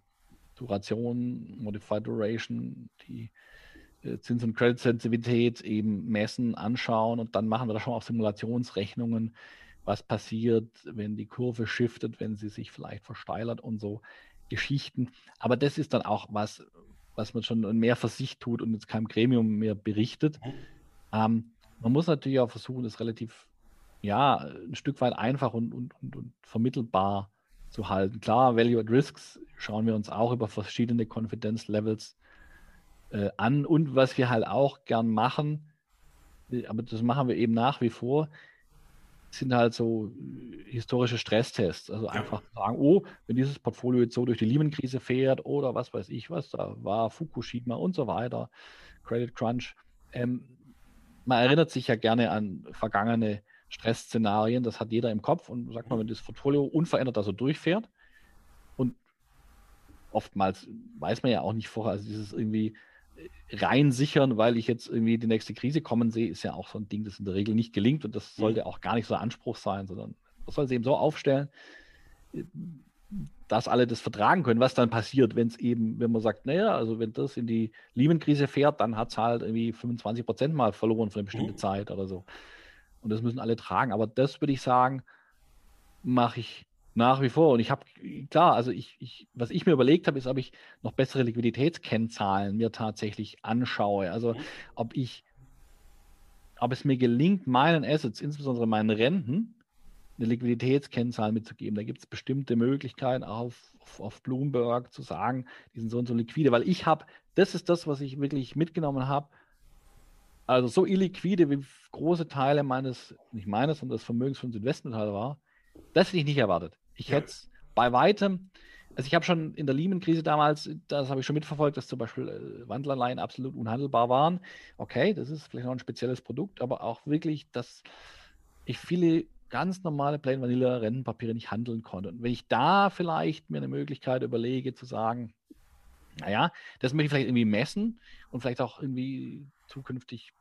Duration, Modified Duration, die Zins- und Credit-Sensitivität eben messen, anschauen und dann machen wir da schon auch Simulationsrechnungen, was passiert, wenn die Kurve shiftet, wenn sie sich vielleicht versteilert und so Geschichten. Aber das ist dann auch was, was man schon mehr für sich tut und jetzt keinem Gremium mehr berichtet. Mhm. Ähm, man muss natürlich auch versuchen, das relativ, ja, ein Stück weit einfach und, und, und, und vermittelbar zu halten. Klar, Value at Risks schauen wir uns auch über verschiedene Confidence Levels äh, an und was wir halt auch gern machen, äh, aber das machen wir eben nach wie vor, sind halt so äh, historische Stresstests. Also einfach ja. sagen, oh, wenn dieses Portfolio jetzt so durch die Lehman-Krise fährt oder was weiß ich was, da war Fukushima und so weiter, Credit Crunch. Ähm, man erinnert sich ja gerne an vergangene Stressszenarien, das hat jeder im Kopf und sagt mal, wenn das Portfolio unverändert da so durchfährt und oftmals weiß man ja auch nicht vorher, also dieses irgendwie rein sichern, weil ich jetzt irgendwie die nächste Krise kommen sehe, ist ja auch so ein Ding, das in der Regel nicht gelingt und das sollte mhm. auch gar nicht so ein Anspruch sein, sondern man soll es eben so aufstellen, dass alle das vertragen können, was dann passiert, wenn es eben, wenn man sagt, naja, also wenn das in die Lehman-Krise fährt, dann hat es halt irgendwie 25 Prozent mal verloren für eine bestimmte mhm. Zeit oder so. Und das müssen alle tragen. Aber das würde ich sagen, mache ich nach wie vor. Und ich habe, klar, also ich, ich, was ich mir überlegt habe, ist, ob ich noch bessere Liquiditätskennzahlen mir tatsächlich anschaue. Also mhm. ob ich, ob es mir gelingt, meinen Assets, insbesondere meinen Renten, eine Liquiditätskennzahl mitzugeben. Da gibt es bestimmte Möglichkeiten auf, auf, auf, Bloomberg zu sagen, die sind so und so liquide, weil ich habe, das ist das, was ich wirklich mitgenommen habe. Also so illiquide wie große Teile meines, nicht meines, sondern des Vermögens von Investmental war, das hätte ich nicht erwartet. Ich hätte es bei weitem, also ich habe schon in der Lehman-Krise damals, das habe ich schon mitverfolgt, dass zum Beispiel äh, Wandelanleihen absolut unhandelbar waren. Okay, das ist vielleicht noch ein spezielles Produkt, aber auch wirklich, dass ich viele ganz normale Plain Vanilla Rentenpapiere nicht handeln konnte. Und wenn ich da vielleicht mir eine Möglichkeit überlege zu sagen, naja, das möchte ich vielleicht irgendwie messen und vielleicht auch irgendwie zukünftig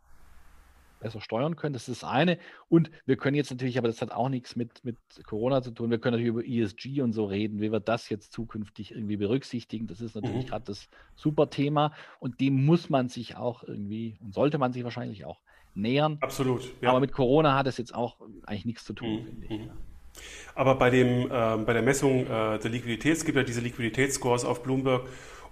besser steuern können. Das ist das eine. Und wir können jetzt natürlich, aber das hat auch nichts mit, mit Corona zu tun, wir können natürlich über ESG und so reden, wie wir das jetzt zukünftig irgendwie berücksichtigen. Das ist natürlich mhm. gerade das super Thema und dem muss man sich auch irgendwie und sollte man sich wahrscheinlich auch nähern. Absolut. Ja. Aber mit Corona hat es jetzt auch eigentlich nichts zu tun, mhm. finde ich. Mhm. Aber bei, dem, äh, bei der Messung äh, der Liquidität, es gibt ja diese Liquiditätsscores auf Bloomberg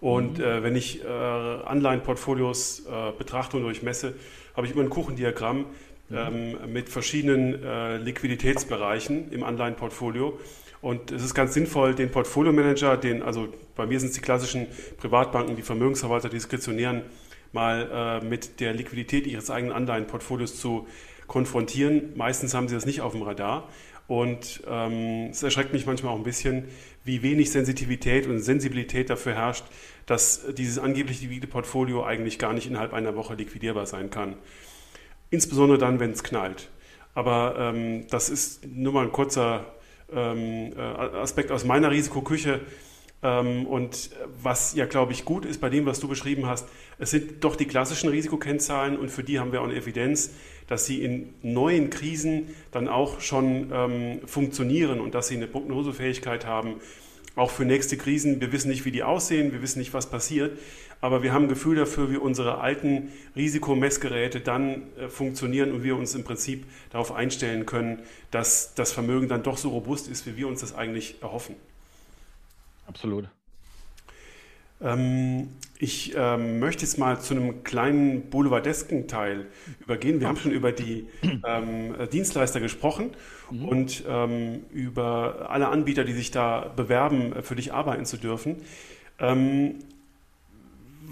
und mhm. äh, wenn ich äh, Anleihenportfolios äh, betrachte und durchmesse, habe ich immer ein Kuchendiagramm mhm. ähm, mit verschiedenen äh, Liquiditätsbereichen im Anleihenportfolio. Und es ist ganz sinnvoll, den Portfolio-Manager, den, also bei mir sind es die klassischen Privatbanken, die Vermögensverwalter, die diskretionären, mal äh, mit der Liquidität ihres eigenen Anleihenportfolios zu konfrontieren. Meistens haben sie das nicht auf dem Radar. Und ähm, es erschreckt mich manchmal auch ein bisschen, wie wenig Sensitivität und Sensibilität dafür herrscht, dass dieses angeblich liquide Portfolio eigentlich gar nicht innerhalb einer Woche liquidierbar sein kann. Insbesondere dann, wenn es knallt. Aber ähm, das ist nur mal ein kurzer ähm, äh, Aspekt aus meiner Risikoküche. Ähm, und was ja, glaube ich, gut ist bei dem, was du beschrieben hast, es sind doch die klassischen Risikokennzahlen und für die haben wir auch eine Evidenz, dass sie in neuen Krisen dann auch schon ähm, funktionieren und dass sie eine Prognosefähigkeit haben, auch für nächste Krisen. Wir wissen nicht, wie die aussehen, wir wissen nicht, was passiert, aber wir haben ein Gefühl dafür, wie unsere alten Risikomessgeräte dann äh, funktionieren und wir uns im Prinzip darauf einstellen können, dass das Vermögen dann doch so robust ist, wie wir uns das eigentlich erhoffen. Absolut. Ähm, ich ähm, möchte jetzt mal zu einem kleinen boulevardesken Teil übergehen. Wir haben schon über die ähm, Dienstleister gesprochen mhm. und ähm, über alle Anbieter, die sich da bewerben, äh, für dich arbeiten zu dürfen. Ähm,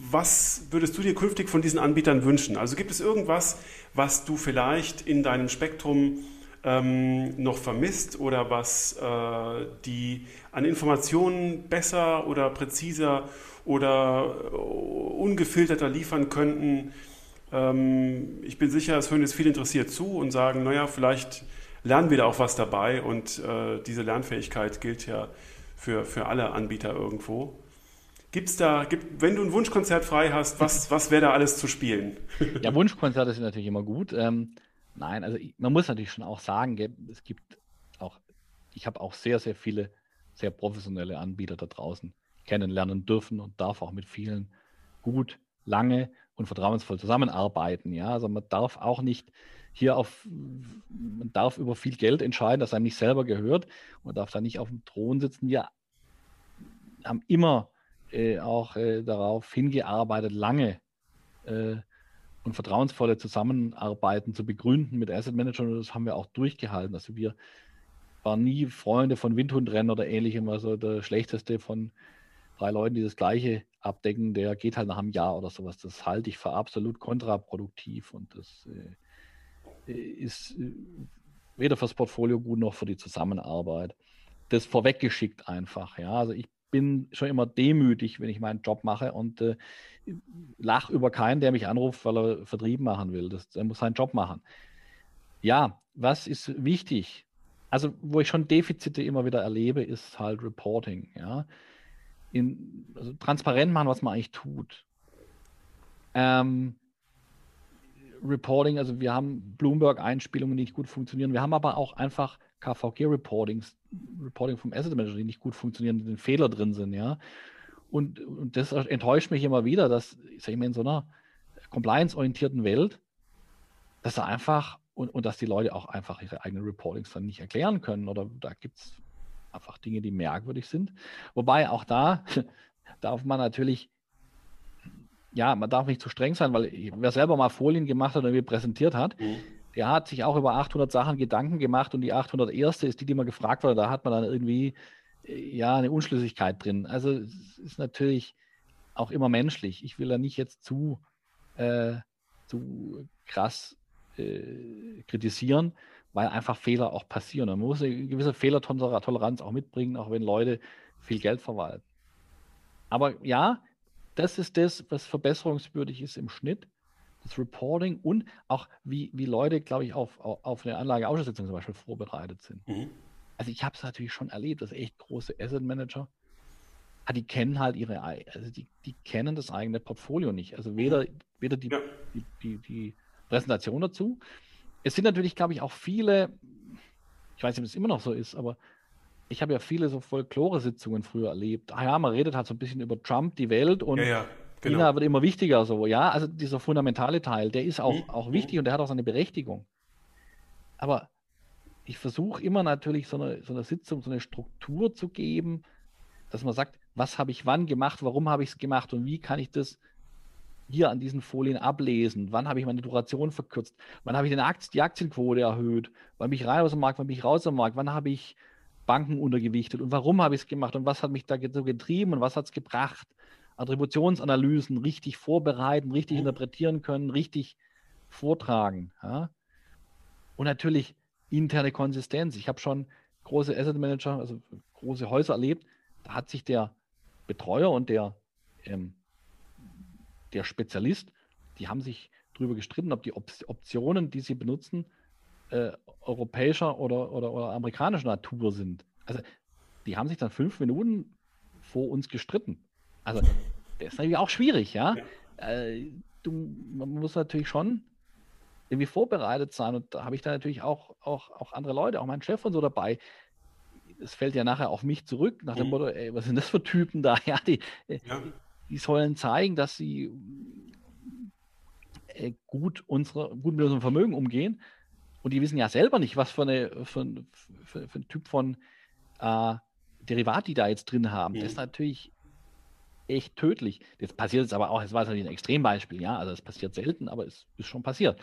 was würdest du dir künftig von diesen Anbietern wünschen? Also gibt es irgendwas, was du vielleicht in deinem Spektrum ähm, noch vermisst oder was äh, die an Informationen besser oder präziser oder äh, ungefilterter liefern könnten. Ähm, ich bin sicher, es hören jetzt viele interessiert zu und sagen, naja, vielleicht lernen wir da auch was dabei und äh, diese Lernfähigkeit gilt ja für, für alle Anbieter irgendwo. Gibt's da, gibt, wenn du ein Wunschkonzert frei hast, was, was wäre da alles zu spielen? Ja, Wunschkonzerte sind natürlich immer gut. Ähm, nein, also man muss natürlich schon auch sagen, es gibt auch ich habe auch sehr, sehr viele sehr professionelle Anbieter da draußen kennenlernen dürfen und darf auch mit vielen gut, lange und vertrauensvoll zusammenarbeiten. Ja, also man darf auch nicht hier auf, man darf über viel Geld entscheiden, das einem nicht selber gehört. Man darf da nicht auf dem Thron sitzen. Wir haben immer äh, auch äh, darauf hingearbeitet, lange äh, und vertrauensvolle Zusammenarbeiten zu begründen mit Asset Managern. Und das haben wir auch durchgehalten. Also wir waren nie Freunde von Windhundrennen oder ähnlichem. Also der schlechteste von drei Leuten, die das Gleiche abdecken, der geht halt nach einem Jahr oder sowas. Das halte ich für absolut kontraproduktiv und das äh, ist äh, weder fürs Portfolio gut noch für die Zusammenarbeit. Das vorweggeschickt einfach. Ja, also ich bin schon immer demütig, wenn ich meinen Job mache und äh, lach über keinen, der mich anruft, weil er Vertrieb machen will. Das, er muss seinen Job machen. Ja, was ist wichtig? Also, wo ich schon Defizite immer wieder erlebe, ist halt Reporting. Ja, in, also transparent machen, was man eigentlich tut. Ähm, Reporting, also wir haben Bloomberg-Einspielungen, die nicht gut funktionieren. Wir haben aber auch einfach KVG-Reportings, Reporting vom Asset Manager, die nicht gut funktionieren, die Fehler drin sind, ja. Und, und das enttäuscht mich immer wieder, dass, ich sage mal, in so einer compliance-orientierten Welt, dass da einfach und, und dass die Leute auch einfach ihre eigenen Reportings dann nicht erklären können oder da gibt es einfach Dinge, die merkwürdig sind. Wobei auch da darf man natürlich, ja, man darf nicht zu streng sein, weil wer selber mal Folien gemacht hat und mir präsentiert hat, mhm der hat sich auch über 800 Sachen Gedanken gemacht und die 801. ist die, die man gefragt wurde. Da hat man dann irgendwie äh, ja eine Unschlüssigkeit drin. Also es ist natürlich auch immer menschlich. Ich will da nicht jetzt zu, äh, zu krass äh, kritisieren, weil einfach Fehler auch passieren. Man muss eine gewisse Fehlertoleranz auch mitbringen, auch wenn Leute viel Geld verwalten. Aber ja, das ist das, was verbesserungswürdig ist im Schnitt das Reporting und auch wie, wie Leute, glaube ich, auf, auf eine Anlageausschusssitzung zum Beispiel vorbereitet sind. Mhm. Also ich habe es natürlich schon erlebt, dass echt große Asset Manager, ah, die kennen halt ihre, also die, die kennen das eigene Portfolio nicht. Also weder, weder die, ja. die, die, die Präsentation dazu. Es sind natürlich, glaube ich, auch viele, ich weiß nicht, ob es immer noch so ist, aber ich habe ja viele so Folklore-Sitzungen früher erlebt. Ah ja, man redet halt so ein bisschen über Trump, die Welt und ja, ja. Genau. China wird immer wichtiger, so, ja. Also dieser fundamentale Teil, der ist auch, mhm. auch wichtig und der hat auch seine Berechtigung. Aber ich versuche immer natürlich so eine, so eine Sitzung, so eine Struktur zu geben, dass man sagt, was habe ich wann gemacht, warum habe ich es gemacht und wie kann ich das hier an diesen Folien ablesen? Wann habe ich meine Duration verkürzt? Wann habe ich Aktien, die Aktienquote erhöht? Wann bin ich rein aus dem Markt? Wann bin ich raus aus dem Markt? Wann habe ich Banken untergewichtet? Und warum habe ich es gemacht? Und was hat mich da so getrieben? Und was hat es gebracht? Attributionsanalysen richtig vorbereiten, richtig mhm. interpretieren können, richtig vortragen. Ja? Und natürlich interne Konsistenz. Ich habe schon große Asset Manager, also große Häuser erlebt, da hat sich der Betreuer und der, ähm, der Spezialist, die haben sich darüber gestritten, ob die Op Optionen, die sie benutzen, äh, europäischer oder, oder, oder amerikanischer Natur sind. Also die haben sich dann fünf Minuten vor uns gestritten. Also, das ist natürlich auch schwierig, ja. ja. Äh, du, man muss natürlich schon irgendwie vorbereitet sein und da habe ich dann natürlich auch, auch, auch andere Leute, auch mein Chef und so dabei. Es fällt ja nachher auf mich zurück, nach dem mhm. Motto, ey, was sind das für Typen da? Ja, die, äh, ja. Die sollen zeigen, dass sie äh, gut, unsere, gut mit unserem Vermögen umgehen. Und die wissen ja selber nicht, was für, eine, für, für, für ein Typ von äh, Derivat die da jetzt drin haben. Mhm. Das ist natürlich echt tödlich. Das passiert jetzt aber auch, es war natürlich ein Extrembeispiel, ja, also es passiert selten, aber es ist schon passiert.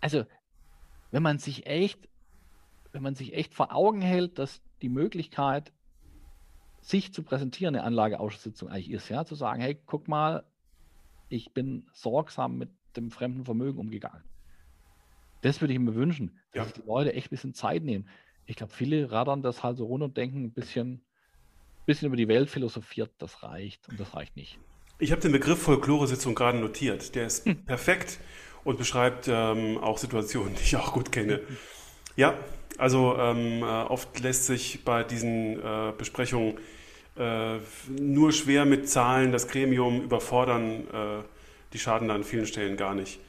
Also, wenn man sich echt, wenn man sich echt vor Augen hält, dass die Möglichkeit, sich zu präsentieren, eine Anlageausschusssitzung eigentlich ist, ja, zu sagen, hey, guck mal, ich bin sorgsam mit dem fremden Vermögen umgegangen. Das würde ich mir wünschen, dass ja. die Leute echt ein bisschen Zeit nehmen. Ich glaube, viele radern das halt so runter und denken ein bisschen, bisschen über die Welt philosophiert, das reicht und das reicht nicht. Ich habe den Begriff Folklore-Sitzung gerade notiert. Der ist hm. perfekt und beschreibt ähm, auch Situationen, die ich auch gut kenne. Ja, also ähm, äh, oft lässt sich bei diesen äh, Besprechungen äh, nur schwer mit Zahlen das Gremium überfordern. Äh, die schaden da an vielen Stellen gar nicht.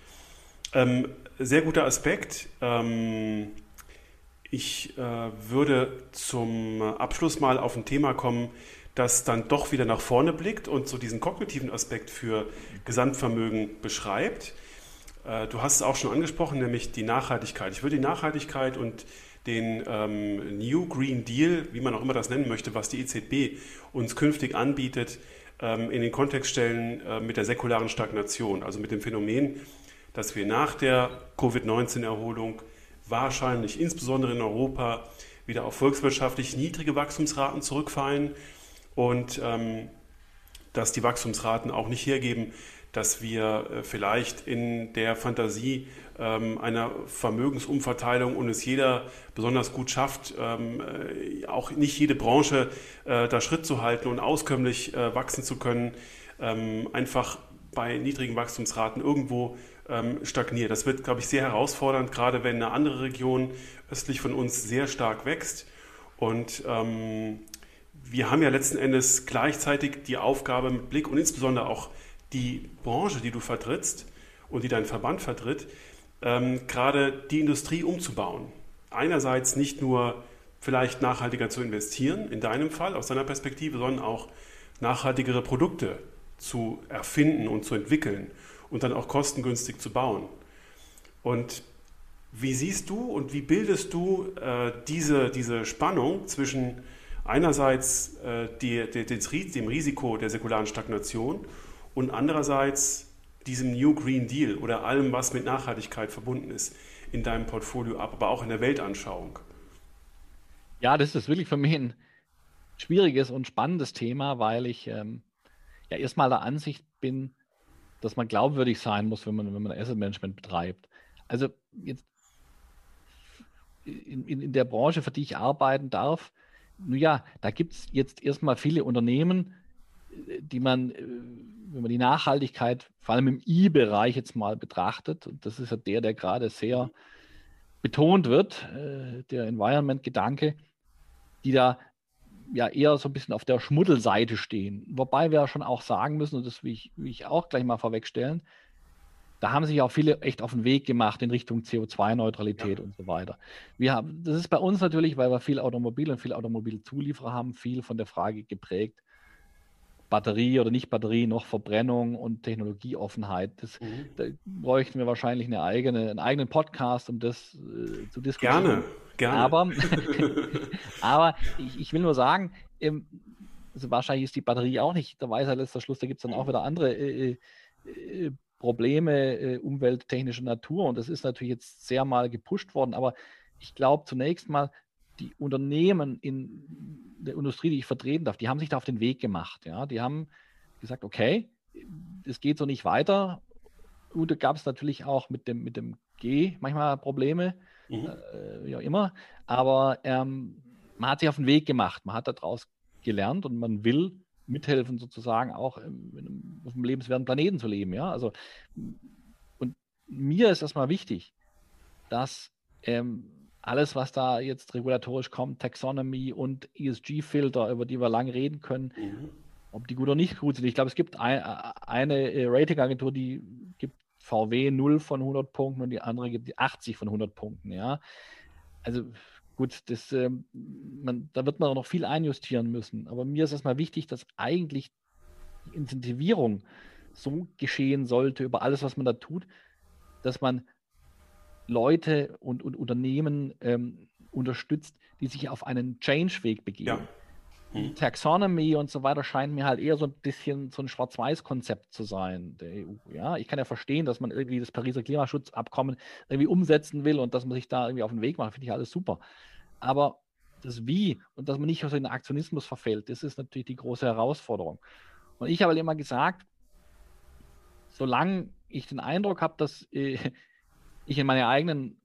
Ähm, sehr guter Aspekt. Ähm, Ich äh, würde zum Abschluss mal auf ein Thema kommen, das dann doch wieder nach vorne blickt und so diesen kognitiven Aspekt für Gesamtvermögen beschreibt. Äh, du hast es auch schon angesprochen, nämlich die Nachhaltigkeit. Ich würde die Nachhaltigkeit und den ähm, New Green Deal, wie man auch immer das nennen möchte, was die EZB uns künftig anbietet, ähm, in den Kontext stellen äh, mit der säkularen Stagnation, also mit dem Phänomen, dass wir nach der Covid-19-Erholung wahrscheinlich insbesondere in Europa wieder auf volkswirtschaftlich niedrige Wachstumsraten zurückfallen und ähm, dass die Wachstumsraten auch nicht hergeben, dass wir äh, vielleicht in der Fantasie ähm, einer Vermögensumverteilung und es jeder besonders gut schafft, ähm, äh, auch nicht jede Branche äh, da Schritt zu halten und auskömmlich wachsen zu können, ähm, einfach bei niedrigen Wachstumsraten irgendwo stagniert. Das wird, glaube ich, sehr herausfordernd, gerade wenn eine andere Region östlich von uns sehr stark wächst. Und ähm, wir haben ja letzten Endes gleichzeitig die Aufgabe mit Blick und insbesondere auch die Branche, die du vertrittst und die dein Verband vertritt, ähm, gerade die Industrie umzubauen. Einerseits nicht nur vielleicht nachhaltiger zu investieren, in deinem Fall, aus deiner Perspektive, sondern auch nachhaltigere Produkte zu erfinden und zu entwickeln und dann auch kostengünstig zu bauen. Und wie siehst du und wie bildest du äh, diese, diese Spannung zwischen einerseits äh, die, die, dem Risiko der säkularen Stagnation und andererseits diesem New Green Deal oder allem, was mit Nachhaltigkeit verbunden ist, in deinem Portfolio ab, aber auch in der Weltanschauung? Ja, das ist wirklich für mich ein schwieriges und spannendes Thema, weil ich ähm, ja erstmal der Ansicht bin, dass man glaubwürdig sein muss, wenn man, wenn man Asset Management betreibt. Also jetzt in, in, in der Branche, für die ich arbeiten darf, nun ja, da gibt es jetzt erstmal viele Unternehmen, die man, äh, wenn man die Nachhaltigkeit vor allem im I-Bereich jetzt mal betrachtet, und das ist ja der, der gerade sehr betont wird, äh, der Environment-Gedanke, die da ja eher so ein bisschen auf der Schmuddelseite stehen. Wobei wir schon auch sagen müssen, und das will ich, will ich auch gleich mal vorwegstellen, da haben sich auch viele echt auf den Weg gemacht in Richtung CO2-Neutralität ja. und so weiter. Wir haben, das ist bei uns natürlich, weil wir viel Automobil und viel Automobilzulieferer haben, viel von der Frage geprägt, Batterie oder nicht Batterie, noch Verbrennung und Technologieoffenheit. Das, mhm. Da bräuchten wir wahrscheinlich eine eigene, einen eigenen Podcast, um das äh, zu diskutieren. Gerne, gerne. Aber, aber ich, ich, will nur sagen, ähm, also wahrscheinlich ist die Batterie auch nicht der Weisheit letzter Schluss, da gibt es dann auch wieder andere äh, äh, Probleme äh, umwelttechnischer Natur und das ist natürlich jetzt sehr mal gepusht worden, aber ich glaube zunächst mal, die Unternehmen in der Industrie, die ich vertreten darf, die haben sich da auf den Weg gemacht. Ja? Die haben gesagt, okay, es geht so nicht weiter. Und da gab es natürlich auch mit dem, mit dem G manchmal Probleme, mhm. äh, wie auch immer. Aber ähm, man hat sich auf den Weg gemacht, man hat daraus gelernt und man will mithelfen, sozusagen auch im, auf einem lebenswerten Planeten zu leben. Ja? Also, und mir ist erstmal wichtig, dass ähm, alles, was da jetzt regulatorisch kommt, Taxonomy und ESG-Filter, über die wir lange reden können, mhm. ob die gut oder nicht gut sind. Ich glaube, es gibt ein, eine äh, Ratingagentur, die gibt VW 0 von 100 Punkten und die andere gibt die 80 von 100 Punkten. Ja, also gut, das, äh, man, da wird man noch viel einjustieren müssen. Aber mir ist erstmal wichtig, dass eigentlich die Incentivierung so geschehen sollte über alles, was man da tut, dass man Leute und, und Unternehmen ähm, unterstützt, die sich auf einen Change-Weg begeben. Ja. Hm. Taxonomy und so weiter scheint mir halt eher so ein bisschen so ein Schwarz-Weiß-Konzept zu sein der EU. Ja, ich kann ja verstehen, dass man irgendwie das Pariser Klimaschutzabkommen irgendwie umsetzen will und dass man sich da irgendwie auf den Weg macht, finde ich alles super. Aber das Wie und dass man nicht aus so den Aktionismus verfällt, das ist natürlich die große Herausforderung. Und ich habe halt immer gesagt, solange ich den Eindruck habe, dass äh, ich in meine eigenen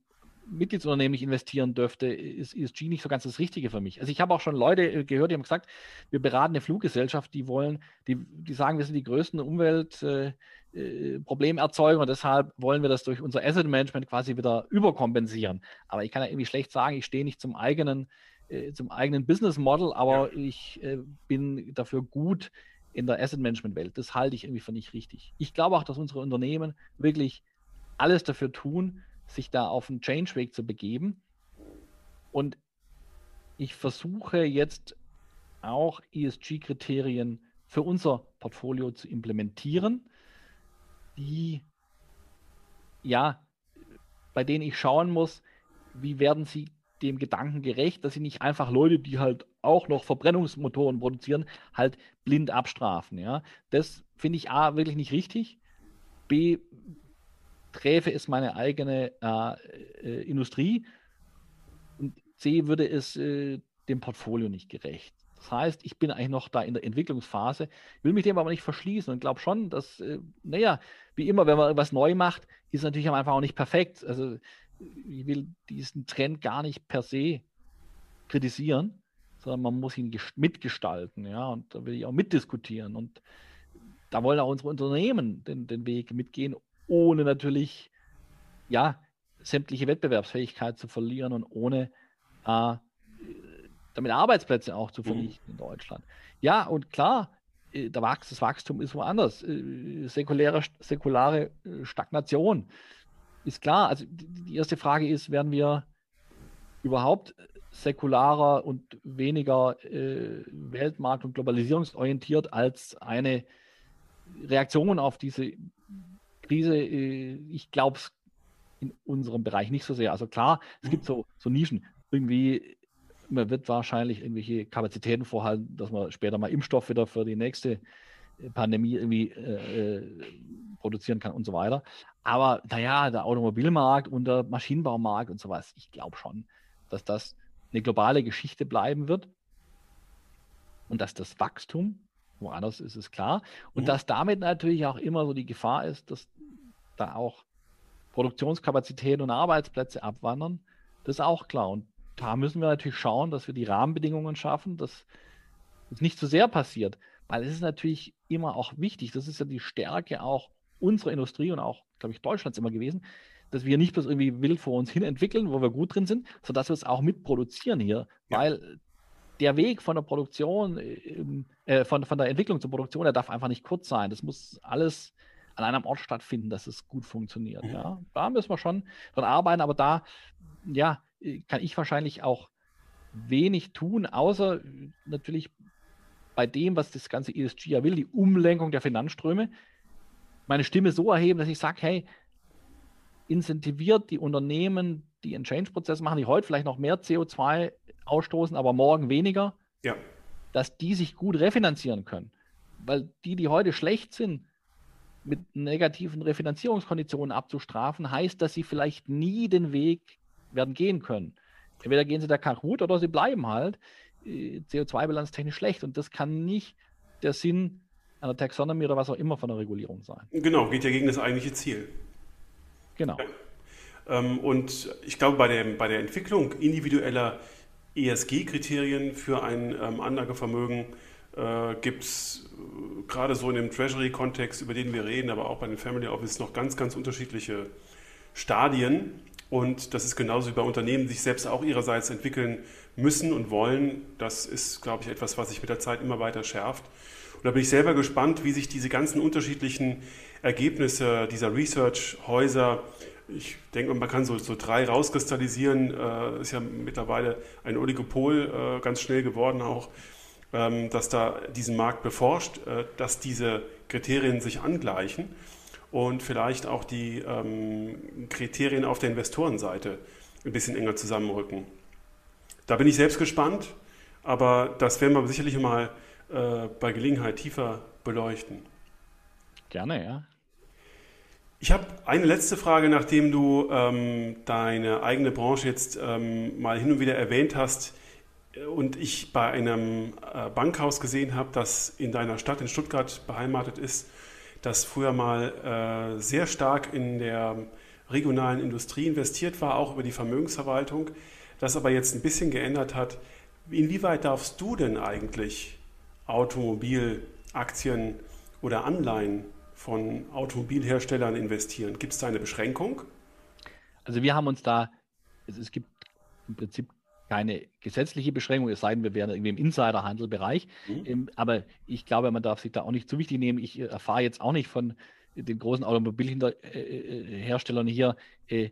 Mitgliedsunternehmen nicht investieren dürfte, ist ESG nicht so ganz das Richtige für mich. Also ich habe auch schon Leute äh, gehört, die haben gesagt, wir beraten eine Fluggesellschaft, die wollen, die, die sagen, wir sind die größten Umweltproblemerzeuger äh, äh und deshalb wollen wir das durch unser Asset Management quasi wieder überkompensieren. Aber ich kann ja irgendwie schlecht sagen, ich stehe nicht zum eigenen, äh, zum eigenen Business Model, aber ja. ich äh, bin dafür gut in der Asset Management Welt. Das halte ich irgendwie für nicht richtig. Ich glaube auch, dass unsere Unternehmen wirklich alles dafür tun, sich da auf einen Change-Weg zu begeben. Und ich versuche jetzt auch ESG-Kriterien für unser Portfolio zu implementieren, die ja, bei denen ich schauen muss, wie werden sie dem Gedanken gerecht, dass sie nicht einfach Leute, die halt auch noch Verbrennungsmotoren produzieren, halt blind abstrafen. Ja? Das finde ich A, wirklich nicht richtig. B, träfe es meine eigene äh, äh, Industrie. Und C, würde es äh, dem Portfolio nicht gerecht. Das heißt, ich bin eigentlich noch da in der Entwicklungsphase, will mich dem aber nicht verschließen und glaube schon, dass, äh, naja, wie immer, wenn man irgendwas neu macht, ist natürlich am Anfang auch nicht perfekt. Also ich will diesen Trend gar nicht per se kritisieren, sondern man muss ihn mitgestalten, ja, und da will ich auch mitdiskutieren. Und da wollen auch unsere Unternehmen den, den Weg mitgehen, ohne natürlich, ja, sämtliche Wettbewerbsfähigkeit zu verlieren und ohne äh, damit Arbeitsplätze auch zu mhm. vernichten mhm. in Deutschland. Ja, und klar, äh, das Wachstum ist woanders. Äh, säkuläre, säkulare äh, Stagnation ist klar. Also die erste Frage ist, werden wir überhaupt säkularer und weniger äh, Weltmarkt- und globalisierungsorientiert als eine Reaktion auf diese Krise? Äh, ich glaube es in unserem Bereich nicht so sehr. Also klar, es gibt so, so Nischen. Irgendwie man wird wahrscheinlich irgendwelche Kapazitäten vorhalten, dass man später mal Impfstoff wieder für die nächste äh, Pandemie irgendwie äh, äh, produzieren kann und so weiter. Aber naja, der Automobilmarkt und der Maschinenbaumarkt und sowas, ich glaube schon, dass das eine globale Geschichte bleiben wird und dass das Wachstum, woanders ist es klar, und mhm. dass damit natürlich auch immer so die Gefahr ist, dass da auch Produktionskapazitäten und Arbeitsplätze abwandern. Das ist auch klar. Und da müssen wir natürlich schauen, dass wir die Rahmenbedingungen schaffen, dass es nicht zu sehr passiert. Weil es ist natürlich immer auch wichtig, das ist ja die Stärke auch unserer Industrie und auch, glaube ich, Deutschlands immer gewesen, dass wir nicht bloß irgendwie wild vor uns hin entwickeln, wo wir gut drin sind, sondern dass wir es auch mitproduzieren hier. Ja. Weil der Weg von der Produktion, ähm, äh, von, von der Entwicklung zur Produktion, der darf einfach nicht kurz sein. Das muss alles an einem Ort stattfinden, dass es gut funktioniert. Mhm. Ja. Da müssen wir schon dran arbeiten, aber da, ja, kann ich wahrscheinlich auch wenig tun, außer natürlich bei dem, was das ganze ESG ja will, die Umlenkung der Finanzströme, meine Stimme so erheben, dass ich sage, hey, incentiviert die Unternehmen, die einen Change-Prozess machen, die heute vielleicht noch mehr CO2 ausstoßen, aber morgen weniger, ja. dass die sich gut refinanzieren können. Weil die, die heute schlecht sind, mit negativen Refinanzierungskonditionen abzustrafen, heißt, dass sie vielleicht nie den Weg werden gehen können. Entweder gehen sie da Kahoot oder sie bleiben halt äh, CO2-Bilanz technisch schlecht. Und das kann nicht der Sinn einer Taxonomie oder was auch immer von der Regulierung sein. Genau, geht ja gegen das eigentliche Ziel. Genau. Ja. Ähm, und ich glaube, bei der, bei der Entwicklung individueller ESG-Kriterien für ein ähm, Anlagevermögen äh, gibt es äh, gerade so in dem Treasury-Kontext, über den wir reden, aber auch bei den Family Office noch ganz, ganz unterschiedliche Stadien. Und das ist genauso wie bei Unternehmen, die sich selbst auch ihrerseits entwickeln müssen und wollen. Das ist, glaube ich, etwas, was sich mit der Zeit immer weiter schärft. Und da bin ich selber gespannt, wie sich diese ganzen unterschiedlichen Ergebnisse dieser Research-Häuser, ich denke, man kann so, so drei rauskristallisieren, äh, ist ja mittlerweile ein Oligopol äh, ganz schnell geworden auch, ähm, dass da diesen Markt beforscht, äh, dass diese Kriterien sich angleichen und vielleicht auch die ähm, Kriterien auf der Investorenseite ein bisschen enger zusammenrücken. Da bin ich selbst gespannt, aber das werden wir sicherlich mal äh, bei Gelegenheit tiefer beleuchten. Gerne, ja. Ich habe eine letzte Frage, nachdem du ähm, deine eigene Branche jetzt ähm, mal hin und wieder erwähnt hast und ich bei einem äh, Bankhaus gesehen habe, das in deiner Stadt in Stuttgart beheimatet ist das früher mal äh, sehr stark in der regionalen Industrie investiert war, auch über die Vermögensverwaltung, das aber jetzt ein bisschen geändert hat. Inwieweit darfst du denn eigentlich Automobilaktien oder Anleihen von Automobilherstellern investieren? Gibt es da eine Beschränkung? Also wir haben uns da, es, es gibt im Prinzip keine gesetzliche Beschränkung, es sei denn, wir wären irgendwie im Insiderhandelbereich. Mhm. Ähm, aber ich glaube, man darf sich da auch nicht zu wichtig nehmen. Ich äh, erfahre jetzt auch nicht von den großen Automobilherstellern hier äh,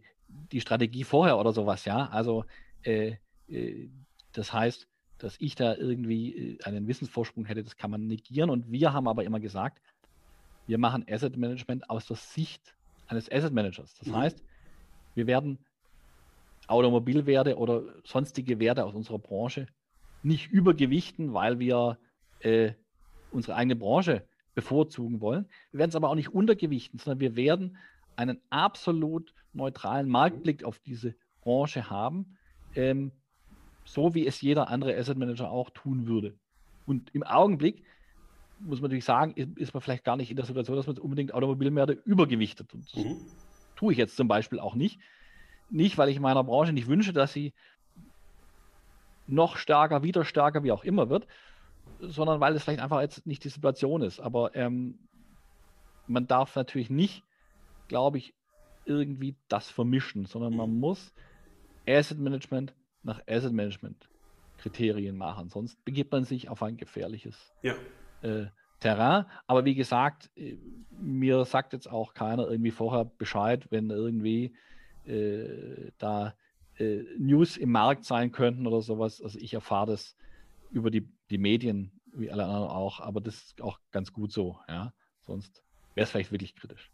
die Strategie vorher oder sowas, ja. Also äh, Äh, das heißt, dass ich da irgendwie äh, einen Wissensvorsprung hätte, das kann man negieren. Und wir haben aber immer gesagt, wir machen Asset Management aus der Sicht eines Asset Managers. Das mhm. heißt, wir werden Automobilwerte oder sonstige Werte aus unserer Branche nicht übergewichten, weil wir äh, unsere eigene Branche bevorzugen wollen. Wir werden es aber auch nicht untergewichten, sondern wir werden einen absolut neutralen Marktblick auf diese Branche haben, ähm, so wie es jeder andere Asset Manager auch tun würde. Und im Augenblick muss man natürlich sagen, ist, ist man vielleicht gar nicht in der Situation, dass man unbedingt Automobilmärkte übergewichtet. Und das mhm. tue ich jetzt zum Beispiel auch nicht. Nicht, weil ich meiner Branche nicht wünsche, dass sie noch stärker, wieder stärker, wie auch immer wird, sondern weil es vielleicht einfach jetzt nicht die Situation ist. Aber ähm, man darf natürlich nicht, glaube ich, irgendwie das vermischen, sondern man mhm. muss Asset Management nach Asset Management Kriterien machen. Sonst begibt man sich auf ein gefährliches ja. äh, Terrain. Aber wie gesagt, äh, mir sagt jetzt auch keiner irgendwie vorher Bescheid, wenn irgendwie äh, da äh, News im Markt sein könnten oder sowas. Also ich erfahre das über die, die Medien, wie alle anderen auch, aber das ist auch ganz gut so. Ja? Sonst wäre es vielleicht wirklich kritisch.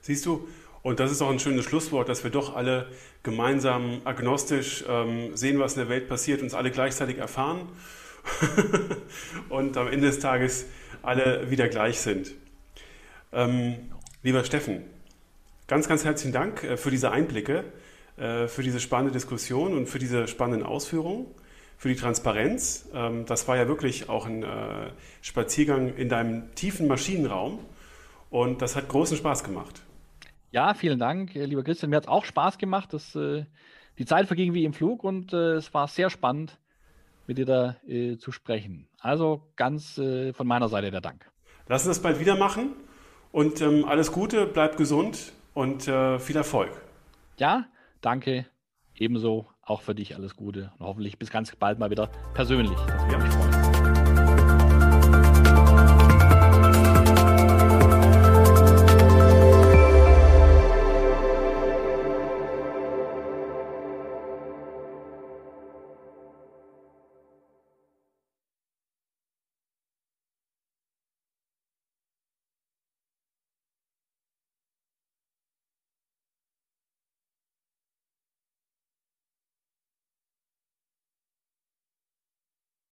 Siehst du, und das ist auch ein schönes Schlusswort, dass wir doch alle gemeinsam agnostisch ähm, sehen, was in der Welt passiert, uns alle gleichzeitig erfahren und am Ende des Tages alle wieder gleich sind. Ähm, lieber Steffen, ganz, ganz herzlichen Dank äh, für diese Einblicke, äh, für diese spannende Diskussion und für diese spannenden Ausführungen, für die Transparenz. Ähm, das war ja wirklich auch ein äh, Spaziergang in deinem tiefen Maschinenraum und das hat großen Spaß gemacht. Ja, vielen Dank, lieber Christian. Mir hat es auch Spaß gemacht. Das, äh, die Zeit verging wie im Flug und äh, es war sehr spannend, mit dir da äh, zu sprechen. Also ganz von meiner Seite der Dank. Lass uns das bald wieder machen und ähm, alles Gute, bleib gesund und äh, viel Erfolg. Ja, danke. Ebenso auch für dich alles Gute und hoffentlich bis ganz bald mal wieder persönlich. Das würde ja. mich freuen.